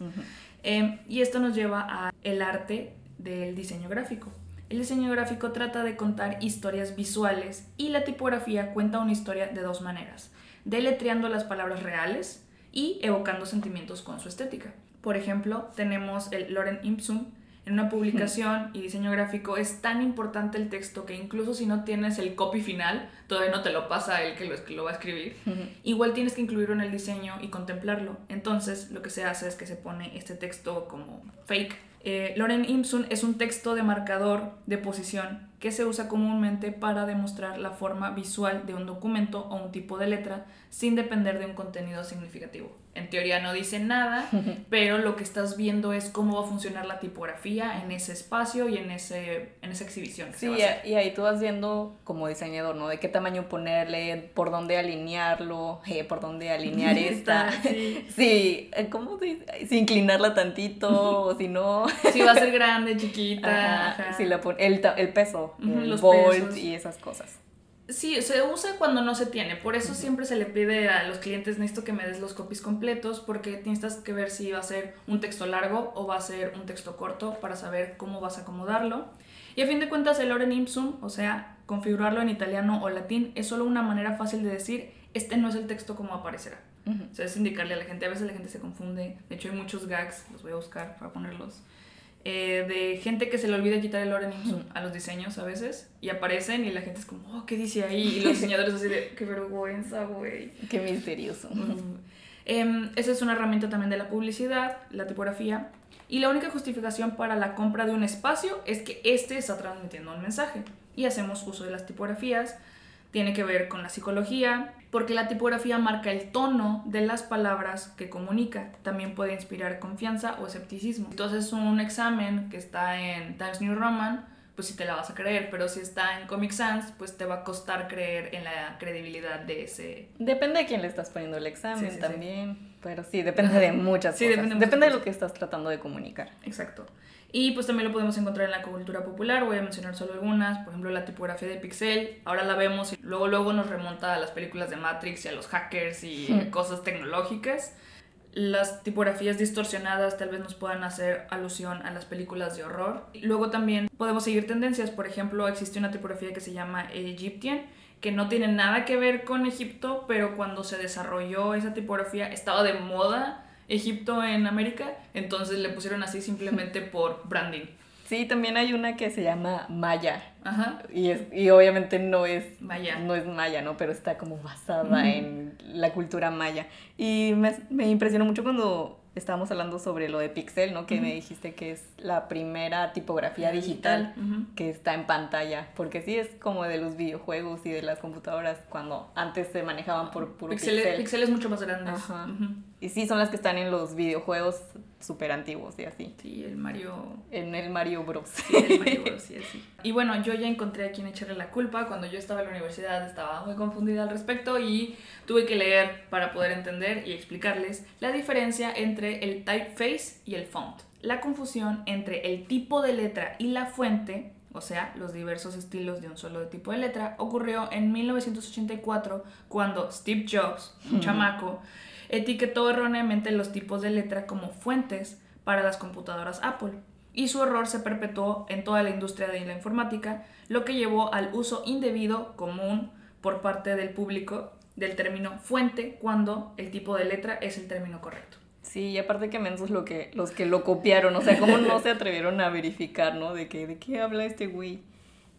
Speaker 2: Em, y esto nos lleva a el arte del diseño gráfico. El diseño gráfico trata de contar historias visuales y la tipografía cuenta una historia de dos maneras, deletreando las palabras reales y evocando sentimientos con su estética. Por ejemplo, tenemos el Loren Ipsum, en una publicación y diseño gráfico es tan importante el texto que incluso si no tienes el copy final, todavía no te lo pasa el que lo, que lo va a escribir, igual tienes que incluirlo en el diseño y contemplarlo. Entonces lo que se hace es que se pone este texto como fake. Eh, Loren Imsun es un texto de marcador de posición que se usa comúnmente para demostrar la forma visual de un documento o un tipo de letra sin depender de un contenido significativo en teoría no dice nada, pero lo que estás viendo es cómo va a funcionar la tipografía en ese espacio y en, ese, en esa exhibición.
Speaker 1: sí, y ahí tú vas viendo como diseñador, ¿no? De qué tamaño ponerle, por dónde alinearlo, eh, por dónde alinear esta. sí. sí, eh, ¿cómo se dice? Si inclinarla tantito, o si no.
Speaker 2: Si va a ser grande, chiquita.
Speaker 1: Si la el, el peso, el volt y esas cosas.
Speaker 2: Sí, se usa cuando no se tiene. Por eso siempre se le pide a los clientes, necesito que me des los copies completos, porque tienes que ver si va a ser un texto largo o va a ser un texto corto para saber cómo vas a acomodarlo. Y a fin de cuentas, el Oren Ipsum, o sea, configurarlo en italiano o latín, es solo una manera fácil de decir, este no es el texto como aparecerá. O sea, es indicarle a la gente. A veces la gente se confunde. De hecho, hay muchos gags, los voy a buscar para ponerlos eh, de gente que se le olvida quitar el orden a los diseños a veces y aparecen y la gente es como, oh, ¿qué dice ahí? Y los diseñadores así de, qué vergüenza, güey.
Speaker 1: Qué misterioso.
Speaker 2: Em, esa es una herramienta también de la publicidad, la tipografía. Y la única justificación para la compra de un espacio es que éste está transmitiendo un mensaje. Y hacemos uso de las tipografías tiene que ver con la psicología, porque la tipografía marca el tono de las palabras que comunica. También puede inspirar confianza o escepticismo. Entonces un examen que está en Times New Roman, pues sí te la vas a creer, pero si está en Comic Sans, pues te va a costar creer en la credibilidad de ese...
Speaker 1: Depende de quién le estás poniendo el examen también, pero sí, depende de muchas cosas.
Speaker 2: Depende,
Speaker 1: depende de lo que estás tratando de comunicar.
Speaker 2: Exacto. Y pues también lo podemos encontrar en la cultura popular, voy a mencionar solo algunas, por ejemplo la tipografía de Pixel, ahora la vemos y luego luego nos remonta a las películas de Matrix y a los hackers y cosas tecnológicas. Las tipografías distorsionadas tal vez nos puedan hacer alusión a las películas de horror. Luego también podemos seguir tendencias, por ejemplo existe una tipografía que se llama Egyptian, que no tiene nada que ver con Egipto, pero cuando se desarrolló esa tipografía estaba de moda Egipto en América, entonces le pusieron así simplemente por branding.
Speaker 1: Sí, también hay una que se llama Maya. Ajá. Y, es, y obviamente no es
Speaker 2: Maya.
Speaker 1: No es Maya, ¿no? Pero está como basada en la cultura maya. Y me, me impresionó mucho cuando estábamos hablando sobre lo de Pixel, ¿no? Que me dijiste que es la primera tipografía digital, que está en pantalla, porque sí es como de los videojuegos y de las computadoras cuando antes se manejaban por puro
Speaker 2: pixel. Pixel, es mucho más grande.
Speaker 1: Y sí, son las que están en los videojuegos súper antiguos y así.
Speaker 2: Sí, el Mario...
Speaker 1: En el Mario Bros.
Speaker 2: Sí, el Mario Bros, sí, así. Y bueno, yo ya encontré a quien echarle la culpa. Cuando yo estaba en la universidad estaba muy confundida al respecto y tuve que leer para poder entender y explicarles la diferencia entre el typeface y el font. La confusión entre el tipo de letra y la fuente o sea, los diversos estilos de un solo tipo de letra, ocurrió en 1984 cuando Steve Jobs, un chamaco, etiquetó erróneamente los tipos de letra como fuentes para las computadoras Apple. Y su error se perpetuó en toda la industria de la informática, lo que llevó al uso indebido común por parte del público del término fuente cuando el tipo de letra es el término correcto.
Speaker 1: Sí, y aparte que mensos lo que, los que lo copiaron, o sea, cómo no se atrevieron a verificar, ¿no? De que, de qué habla este güey.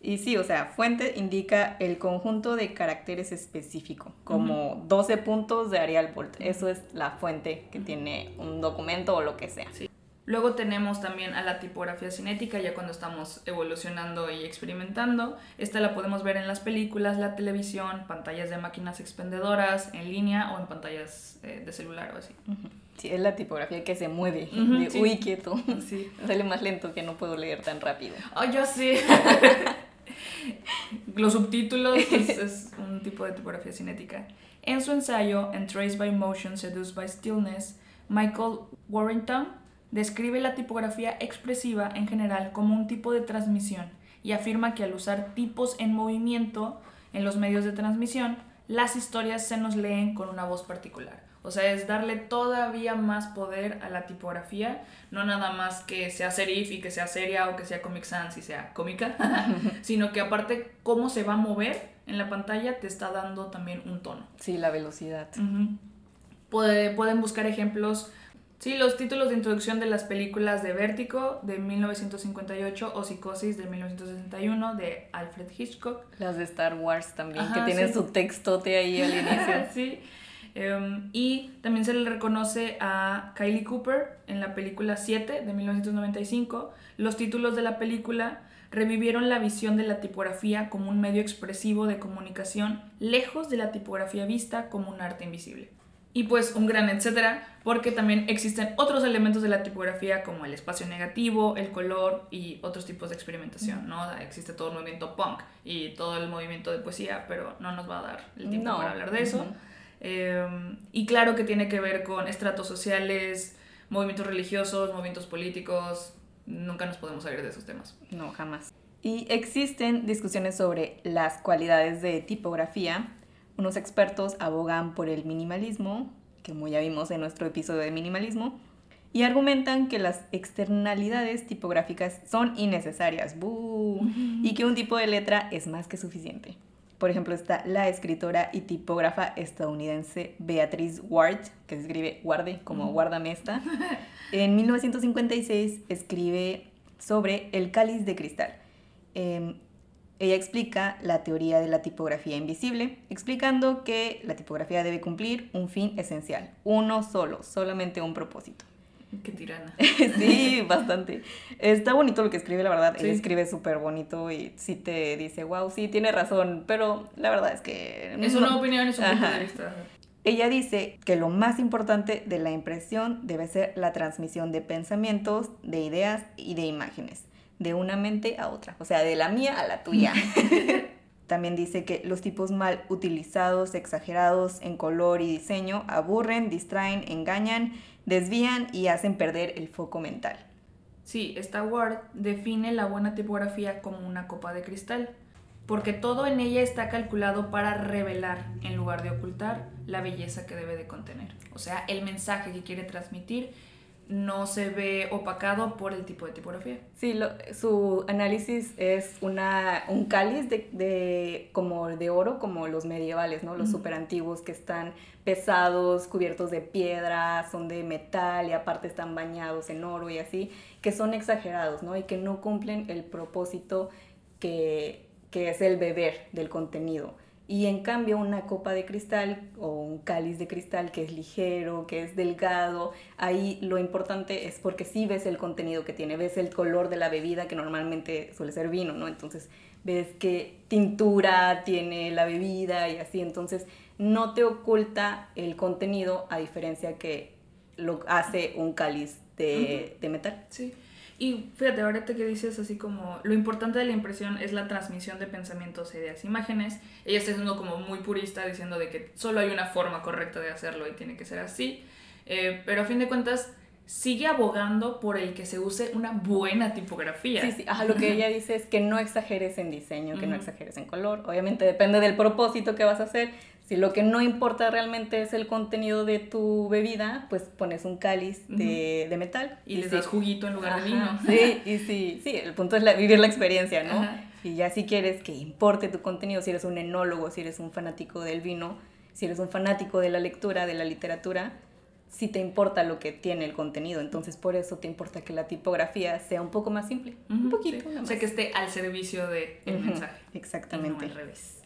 Speaker 1: Y sí, o sea, fuente indica el conjunto de caracteres específico, como 12 puntos de Arial Bolt. Eso es la fuente que tiene un documento o lo que sea.
Speaker 2: Sí. Luego tenemos también a la tipografía cinética, ya cuando estamos evolucionando y experimentando. Esta la podemos ver en las películas, la televisión, pantallas de máquinas expendedoras, en línea o en pantallas eh, de celular o así.
Speaker 1: Sí, es la tipografía que se mueve. de, Uy, quieto. Sí. Sale más lento que no puedo leer tan rápido.
Speaker 2: Oh, yo sí. Los subtítulos pues, es un tipo de tipografía cinética. En su ensayo, Entraced by Motion, Seduced by Stillness, Michael Warrington describe la tipografía expresiva en general como un tipo de transmisión y afirma que al usar tipos en movimiento en los medios de transmisión, las historias se nos leen con una voz particular. O sea, es darle todavía más poder a la tipografía, no nada más que sea serif y que sea seria o que sea Comic Sans y sea cómica, sino que aparte cómo se va a mover en la pantalla te está dando también un tono.
Speaker 1: Sí, la velocidad.
Speaker 2: pueden buscar ejemplos Sí, los títulos de introducción de las películas de Vértigo de 1958 o Psicosis de 1961 de Alfred Hitchcock.
Speaker 1: Las de Star Wars también, que tienen su textote ahí al inicio.
Speaker 2: sí. Em, y también se le reconoce a Kylie Cooper en la película 7 de 1995. Los títulos de la película revivieron la visión de la tipografía como un medio expresivo de comunicación, lejos de la tipografía vista como un arte invisible y pues un gran etcétera, porque también existen otros elementos de la tipografía como el espacio negativo, el color y otros tipos de experimentación, ¿no? Existe todo el movimiento punk y todo el movimiento de poesía, pero no nos va a dar el tiempo para hablar de eso. Em, y claro que tiene que ver con estratos sociales, movimientos religiosos, movimientos políticos, nunca nos podemos salir de esos temas.
Speaker 1: No, jamás. Y existen discusiones sobre las cualidades de tipografía unos expertos abogan por el minimalismo, que como ya vimos en nuestro episodio de minimalismo, y argumentan que las externalidades tipográficas son innecesarias y que un tipo de letra es más que suficiente. Por ejemplo, está la escritora y tipógrafa estadounidense Beatriz Ward, que se escribe Guarde como Guárdame esta. En 1956 escribe sobre el cáliz de cristal. Em, ella explica la teoría de la tipografía invisible, explicando que la tipografía debe cumplir un fin esencial, uno solo, solamente un propósito.
Speaker 2: Qué tirana.
Speaker 1: sí, bastante. Está bonito lo que escribe, la verdad. Él escribe súper bonito y sí te dice, wow, sí, tiene razón, pero la verdad es que...
Speaker 2: Es una opinión, es un punto de vista.
Speaker 1: Ella dice que lo más importante de la impresión debe ser la transmisión de pensamientos, de ideas y de imágenes, de una mente a otra, o sea, de la mía a la tuya. También dice que los tipos mal utilizados, exagerados en color y diseño, aburren, distraen, engañan, desvían y hacen perder el foco mental.
Speaker 2: Sí, esta Ward define la buena tipografía como una copa de cristal porque todo en ella está calculado para revelar en lugar de ocultar la belleza que debe de contener. O sea, el mensaje que quiere transmitir no se ve opacado por el tipo de tipografía.
Speaker 1: Sí, su análisis es una, un cáliz de, como de oro, como los medievales, ¿no? Los super antiguos que están pesados, cubiertos de piedra, son de metal y aparte están bañados en oro y así, que son exagerados, ¿no? Y que no cumplen el propósito que que es el beber del contenido. Y en cambio una copa de cristal o un cáliz de cristal que es ligero, que es delgado, ahí lo importante es porque sí ves el contenido que tiene, ves el color de la bebida que normalmente suele ser vino, ¿no? Entonces ves qué tintura tiene la bebida y así, entonces no te oculta el contenido a diferencia que lo hace un cáliz de, de metal.
Speaker 2: Sí. Y fíjate, ahorita que dices así como lo importante de la impresión es la transmisión de pensamientos, ideas, imágenes. Ella está siendo como muy purista diciendo de que solo hay una forma correcta de hacerlo y tiene que ser así. Eh, pero a fin de cuentas sigue abogando por el que se use una buena tipografía.
Speaker 1: Sí, sí, Ajá, lo que ella dice es que no exageres en diseño, que no exageres en color. Obviamente depende del propósito que vas a hacer. Si lo que no importa realmente es el contenido de tu bebida, pues pones un cáliz de, de metal.
Speaker 2: Y, le das juguito en lugar de vino.
Speaker 1: Sí, y sí, sí, el punto es vivir la experiencia, ¿no? Y ya si quieres que importe tu contenido, si eres un enólogo, si eres un fanático del vino, si eres un fanático de la lectura, de la literatura, sí te importa lo que tiene el contenido. Entonces, por eso te importa que la tipografía sea un poco más simple. un poquito.
Speaker 2: O sea, que esté al servicio del de mensaje.
Speaker 1: Exactamente.
Speaker 2: al revés.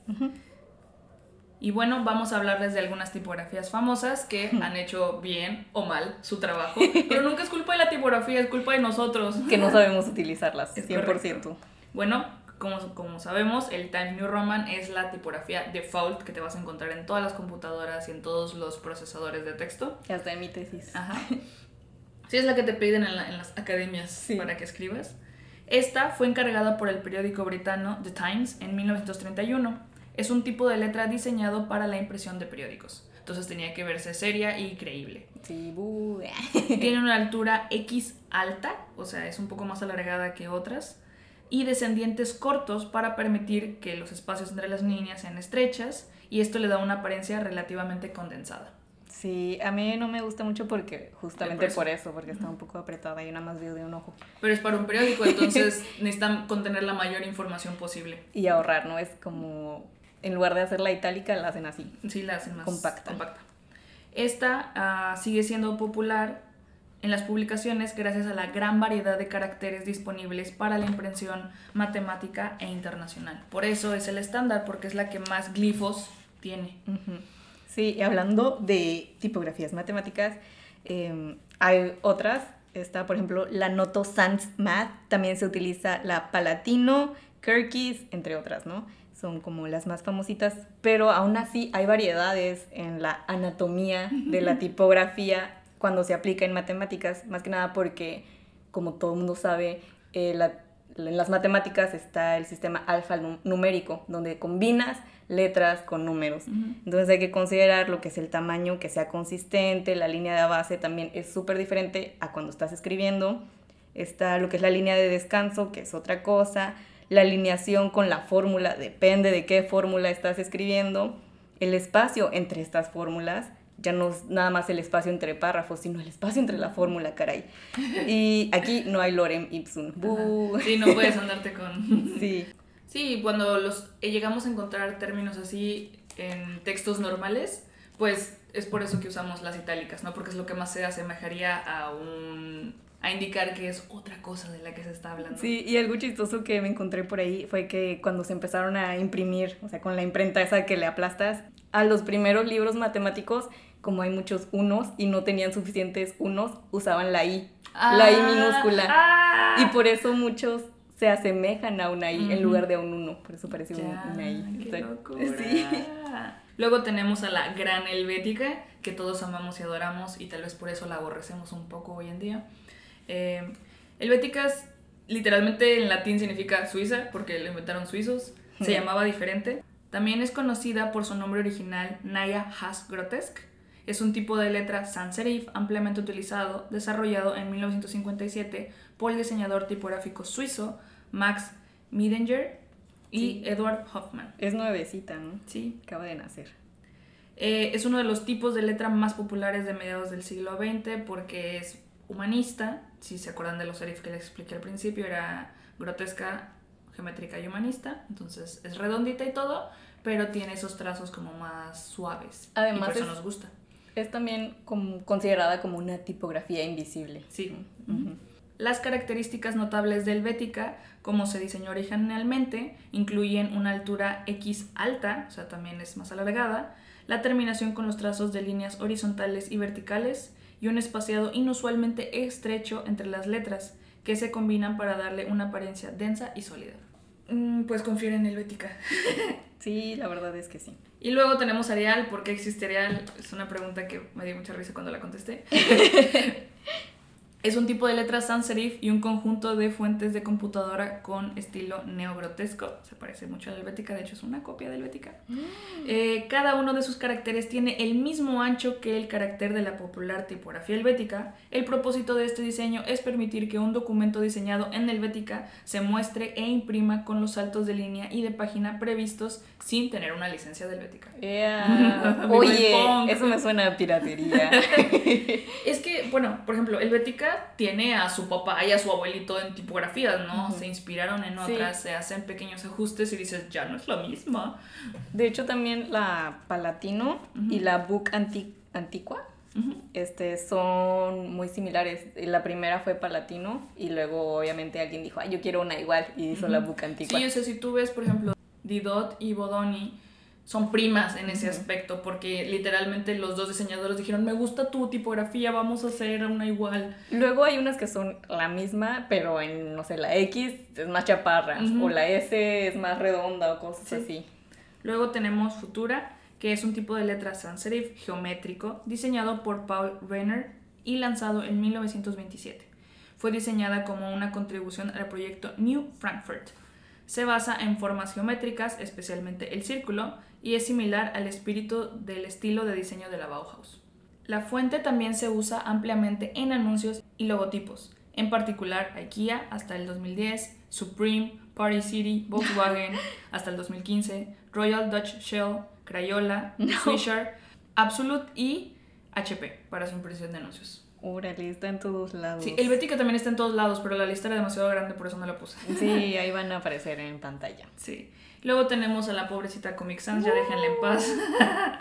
Speaker 2: Y bueno, vamos a hablarles de algunas tipografías famosas que han hecho bien o mal su trabajo. Pero nunca es culpa de la tipografía, es culpa de nosotros.
Speaker 1: Que no sabemos utilizarlas, 100%.
Speaker 2: Bueno, como, como sabemos, el Times New Roman es la tipografía default que te vas a encontrar en todas las computadoras y en todos los procesadores de texto.
Speaker 1: Hasta en mi tesis.
Speaker 2: Ajá. Sí, es la que te piden en, las academias para que escribas. Esta fue encargada por el periódico britano The Times en 1931 es un tipo de letra diseñado para la impresión de periódicos. Entonces tenía que verse seria y creíble.
Speaker 1: Sí,
Speaker 2: Tiene una altura X alta, o sea, es un poco más alargada que otras, y descendientes cortos para permitir que los espacios entre las líneas sean estrechas, y esto le da una apariencia relativamente condensada.
Speaker 1: Sí, a mí no me gusta mucho porque justamente por eso, porque está un poco apretada y nada más veo de un ojo.
Speaker 2: Pero es para un periódico, entonces necesitan contener la mayor información posible.
Speaker 1: Y ahorrar, ¿no? Es como en lugar de hacerla itálica, la hacen así.
Speaker 2: Sí, la hacen más
Speaker 1: compacta.
Speaker 2: Esta ah, sigue siendo popular en las publicaciones gracias a la gran variedad de caracteres disponibles para la impresión matemática e internacional. Por eso es el estándar, porque es la que más glifos tiene.
Speaker 1: Sí, y hablando de tipografías matemáticas, em, hay otras. Está, por ejemplo, la Noto Sans Math. También se utiliza la Palatino, Kirkis, entre otras, ¿no? Son como las más famositas, pero aún así hay variedades en la anatomía de la tipografía cuando se aplica en matemáticas, más que nada porque, como todo el mundo sabe, eh, en las matemáticas está el sistema alfanumérico, donde combinas letras con números. Entonces hay que considerar lo que es el tamaño, que sea consistente, la línea de base también es súper diferente a cuando estás escribiendo. Está lo que es la línea de descanso, que es otra cosa la alineación con la fórmula, depende de qué fórmula estás escribiendo, el espacio entre estas fórmulas, ya no es nada más el espacio entre párrafos, sino el espacio entre la fórmula, caray. Y aquí no hay lorem ipsum.
Speaker 2: Sí, no puedes andarte con...
Speaker 1: Sí.
Speaker 2: Sí, cuando los eh, llegamos a encontrar términos así en textos normales, pues es por eso que usamos las itálicas, ¿no? Porque es lo que más se asemejaría a un a indicar que es otra cosa de la que se está hablando.
Speaker 1: Sí, y algo chistoso que me encontré por ahí fue que cuando se empezaron a imprimir, o sea, con la imprenta esa que le aplastas, a los primeros libros matemáticos como hay muchos unos y no tenían suficientes unos, usaban la I, la I minúscula.
Speaker 2: Ah.
Speaker 1: Y por eso muchos se asemejan a una I en lugar de a un uno, por eso parece
Speaker 2: Ya,
Speaker 1: una I.
Speaker 2: qué locura.
Speaker 1: Sí.
Speaker 2: Luego tenemos a la gran helvética, que todos amamos y adoramos, y tal vez por eso la aborrecemos un poco hoy en día. Eh, helvéticas, literalmente en latín significa Suiza, porque lo inventaron suizos. Se
Speaker 1: Ujú.
Speaker 2: llamaba diferente. También es conocida por su nombre original, Naya Has Grotesque. Es un tipo de letra sans serif ampliamente utilizado, desarrollado en 1957 por el diseñador tipográfico suizo Max Miedinger y
Speaker 1: Sí.
Speaker 2: Edward Hoffman.
Speaker 1: Es nuevecita, ¿no?
Speaker 2: Sí.
Speaker 1: Acaba de nacer.
Speaker 2: Eh, es uno de los tipos de letra más populares de mediados del siglo XX porque es humanista. Si se acuerdan de los serif que les expliqué al principio, era grotesca, geométrica y humanista. Entonces es redondita y todo, pero tiene esos trazos como más suaves.
Speaker 1: Además
Speaker 2: y por eso
Speaker 1: es-
Speaker 2: nos gusta.
Speaker 1: Es también como considerada como una tipografía invisible.
Speaker 2: Sí. Las características notables de Helvética, como se diseñó originalmente, incluyen una altura X alta, o sea, también es más alargada, la terminación con los trazos de líneas horizontales y verticales y un espaciado inusualmente estrecho entre las letras, que se combinan para darle una apariencia densa y sólida. Mm, pues confiere en Helvética.
Speaker 1: Sí, la verdad es que sí.
Speaker 2: Y luego tenemos Arial. ¿Por qué existe Arial? Es una pregunta que me dio mucha risa cuando la contesté. es un tipo de letra sans serif y un conjunto de fuentes de computadora con estilo neogrotesco. Se parece mucho a la helvética, de hecho es una copia de helvética. Eh, cada uno de sus caracteres tiene el mismo ancho que el carácter de la popular tipografía helvética. El propósito de este diseño es permitir que un documento diseñado en helvética se muestre e imprima con los saltos de línea y de página previstos sin tener una licencia de helvética. El
Speaker 1: Oye, eso me suena a piratería.
Speaker 2: Es que, bueno, por ejemplo, Helvética tiene a su papá y a su abuelito en tipografías, ¿no? Se inspiraron en
Speaker 1: Sí.
Speaker 2: otras, se hacen pequeños ajustes y dices, ya no es la misma.
Speaker 1: De hecho, también la Palatino y la Book Anti- Antigua
Speaker 2: Ujú.
Speaker 1: este, son muy similares. La primera fue Palatino y luego obviamente alguien dijo, ay, yo quiero una igual y hizo la. Book Antigua.
Speaker 2: Sí, o sea, si tú ves, por ejemplo, Didot y Bodoni son primas en ese aspecto porque literalmente los dos diseñadores dijeron, me gusta tu tipografía, vamos a hacer una igual.
Speaker 1: Luego hay unas que son la misma, pero en, no sé, la X es más chaparra o la S es más redonda o cosas
Speaker 2: Sí.
Speaker 1: así.
Speaker 2: Luego tenemos Futura, que es un tipo de letra sans serif geométrico diseñado por Paul Renner y lanzado en 1927. Fue diseñada como una contribución al proyecto New Frankfurt. Se basa en formas geométricas, especialmente el círculo, y es similar al espíritu del estilo de diseño de la Bauhaus. La fuente también se usa ampliamente en anuncios y logotipos, en particular IKEA hasta el 2010, Supreme, Party City, Volkswagen hasta el 2015, Royal Dutch Shell, Crayola, Swisher, Absolute y HP para su impresión de anuncios.
Speaker 1: Órale, está en todos lados.
Speaker 2: Sí, Helvética también está en todos lados, pero la lista era demasiado grande, por eso no la puse.
Speaker 1: Sí, ahí van a aparecer en pantalla.
Speaker 2: Sí. Luego tenemos a la pobrecita Comic Sans, ya déjenla en paz.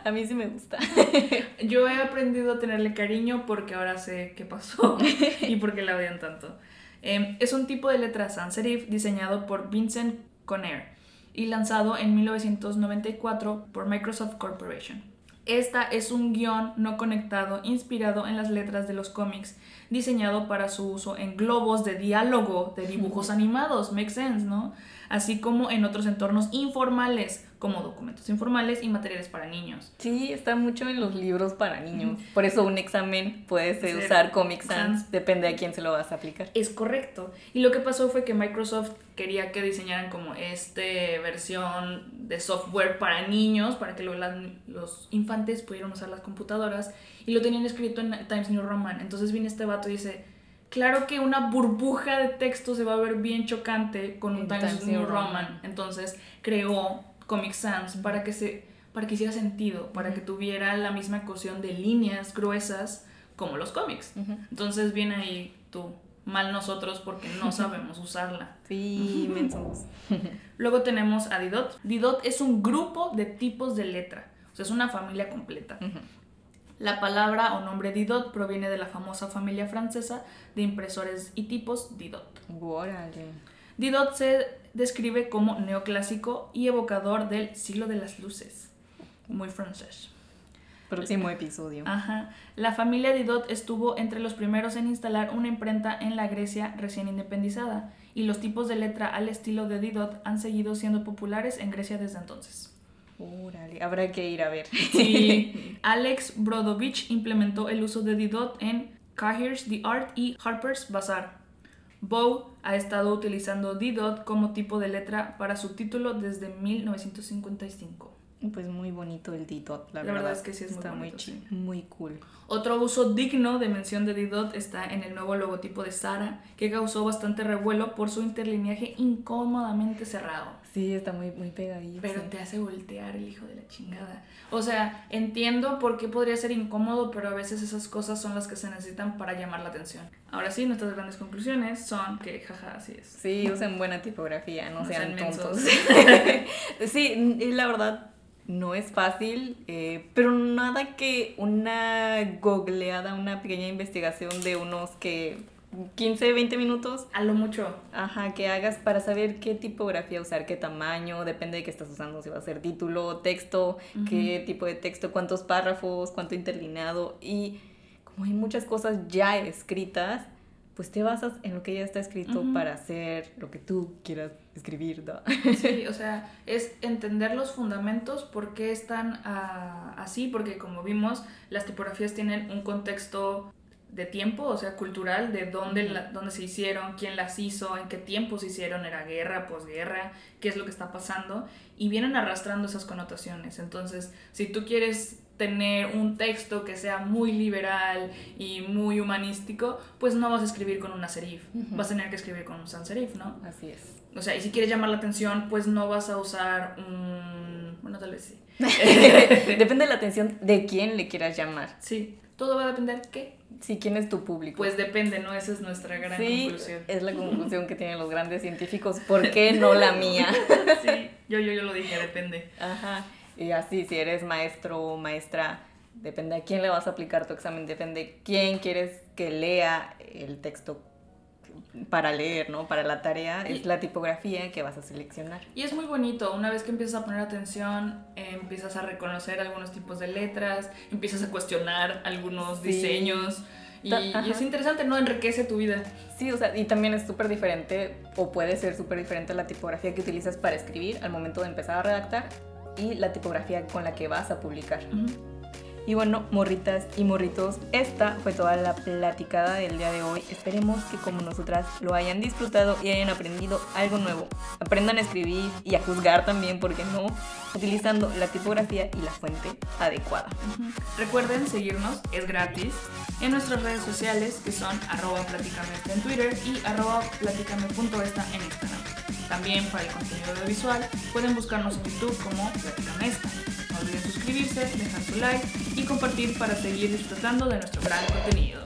Speaker 1: A mí sí me gusta.
Speaker 2: Yo he aprendido a tenerle cariño porque ahora sé qué pasó y por qué la odian tanto. Eh, es un tipo de letra sans serif diseñado por Vincent Conner y lanzado en 1994 por Microsoft Corporation. Esta es un guion no conectado inspirado en las letras de los cómics, diseñado para su uso en globos de diálogo de dibujos animados, make sense, ¿no? Así como en otros entornos informales, como documentos informales y materiales para niños.
Speaker 1: Sí, está mucho en los libros para niños. Por eso un examen puedes eh,
Speaker 2: Sí,
Speaker 1: usar Comic
Speaker 2: Sans.
Speaker 1: Depende a quién se lo vas a aplicar.
Speaker 2: Es correcto. Y lo que pasó fue que Microsoft quería que diseñaran como este versión de software para niños, para que los infantes pudieran usar las computadoras, y lo tenían escrito en Times New Roman. Entonces viene este vato y dice, claro que una burbuja de texto se va a ver bien chocante con un Times,
Speaker 1: Times
Speaker 2: New
Speaker 1: New
Speaker 2: Roman.
Speaker 1: Roman.
Speaker 2: Entonces creó Comic Sans para que se para que hiciera sentido, para que tuviera la misma ecuación de líneas gruesas como los cómics. Entonces viene ahí tú, mal nosotros porque no sabemos usarla.
Speaker 1: Sí, mensos.
Speaker 2: Luego tenemos a Didot. Didot es un grupo de tipos de letra, o sea, es una familia completa. La palabra o nombre Didot proviene de la famosa familia francesa de impresores y tipos Didot.
Speaker 1: Órale.
Speaker 2: Didot se describe como neoclásico y evocador del siglo de las luces, muy francés.
Speaker 1: Próximo episodio.
Speaker 2: Ajá. La familia Didot estuvo entre los primeros en instalar una imprenta en la Grecia recién independizada, y los tipos de letra al estilo de Didot han seguido siendo populares en Grecia desde entonces.
Speaker 1: Órale, habrá que ir a ver.
Speaker 2: Sí. Alex Brodovich implementó el uso de Didot en Cahir's The Art y Harper's Bazaar. Bow ha estado utilizando Didot como tipo de letra para su título desde 1955.
Speaker 1: Pues muy bonito el Didot, la,
Speaker 2: La verdad es que sí es muy
Speaker 1: Está
Speaker 2: bonito,
Speaker 1: muy,
Speaker 2: sí.
Speaker 1: chi- muy cool.
Speaker 2: Otro uso digno de mención de Didot está en el nuevo logotipo de Sara, que causó bastante revuelo por su interlineaje incómodamente cerrado.
Speaker 1: Sí, está muy, muy pegadito.
Speaker 2: Pero te hace voltear el hijo de la chingada. O sea, entiendo por qué podría ser incómodo, pero a veces esas cosas son las que se necesitan para llamar la atención. Ahora sí, nuestras grandes conclusiones son que, jaja, así es.
Speaker 1: Sí, usen buena tipografía, no,
Speaker 2: No
Speaker 1: sean
Speaker 2: sean
Speaker 1: tontos. sí, y la verdad no es fácil, eh, pero nada que una googleada, una pequeña investigación de unos que 15, 20 minutos,
Speaker 2: A lo mucho.
Speaker 1: ajá, que hagas para saber qué tipografía usar, qué tamaño, depende de qué estás usando, si va a ser título, texto, qué tipo de texto, cuántos párrafos, cuánto interlinado y como hay muchas cosas ya escritas, pues te basas en lo que ya está escrito para hacer lo que tú quieras escribir, ¿no?
Speaker 2: Sí, o sea, es entender los fundamentos, por qué están ah, así, porque como vimos, las tipografías tienen un contexto de tiempo, o sea, cultural, de dónde, la- dónde se hicieron, quién las hizo, en qué tiempo se hicieron, era guerra, posguerra, qué es lo que está pasando, y vienen arrastrando esas connotaciones. Entonces, si tú quieres tener un texto que sea muy liberal y muy humanístico, pues no vas a escribir con una serif, vas a tener que escribir con un sans serif, ¿no?
Speaker 1: Así es.
Speaker 2: O sea, y si quieres llamar la atención, pues no vas a usar un... Bueno, tal vez sí.
Speaker 1: Depende de la atención de quién le quieras llamar.
Speaker 2: Sí, todo va a depender qué.
Speaker 1: Si quién es tu público.
Speaker 2: Pues depende, ¿no? Esa es nuestra gran
Speaker 1: sí,
Speaker 2: conclusión.
Speaker 1: es la conclusión que tienen los grandes científicos. ¿Por qué no la mía?
Speaker 2: Sí, yo, yo, yo lo dije, depende.
Speaker 1: Ajá. Y así, si eres maestro o maestra, depende a quién le vas a aplicar tu examen, depende quién quieres que lea el texto para leer, ¿no? Para la tarea,
Speaker 2: Y-
Speaker 1: es la tipografía que vas a seleccionar.
Speaker 2: Y es muy bonito, una vez que empiezas a poner atención, eh, empiezas a reconocer algunos tipos de letras, empiezas a cuestionar algunos
Speaker 1: Sí.
Speaker 2: diseños. Y, y es interesante, ¿no? Enriquece tu vida.
Speaker 1: Sí, o sea, y también es súper diferente, o puede ser súper diferente la tipografía que utilizas para escribir al momento de empezar a redactar y la tipografía con la que vas a publicar.
Speaker 2: Ujú.
Speaker 1: Y bueno, morritas y morritos, esta fue toda la platicada del día de hoy. Esperemos que como nosotras lo hayan disfrutado y hayan aprendido algo nuevo. Aprendan a escribir y a juzgar también, porque no, utilizando la tipografía y la fuente adecuada.
Speaker 2: Ujú. Recuerden seguirnos, es gratis, en nuestras redes sociales que son arroba platicamesta en Twitter y arroba platicame.esta en Instagram. También para el contenido audiovisual pueden buscarnos en YouTube como Platicamesta. No olviden suscribirse, dejar su like y compartir para seguir disfrutando de nuestro gran contenido.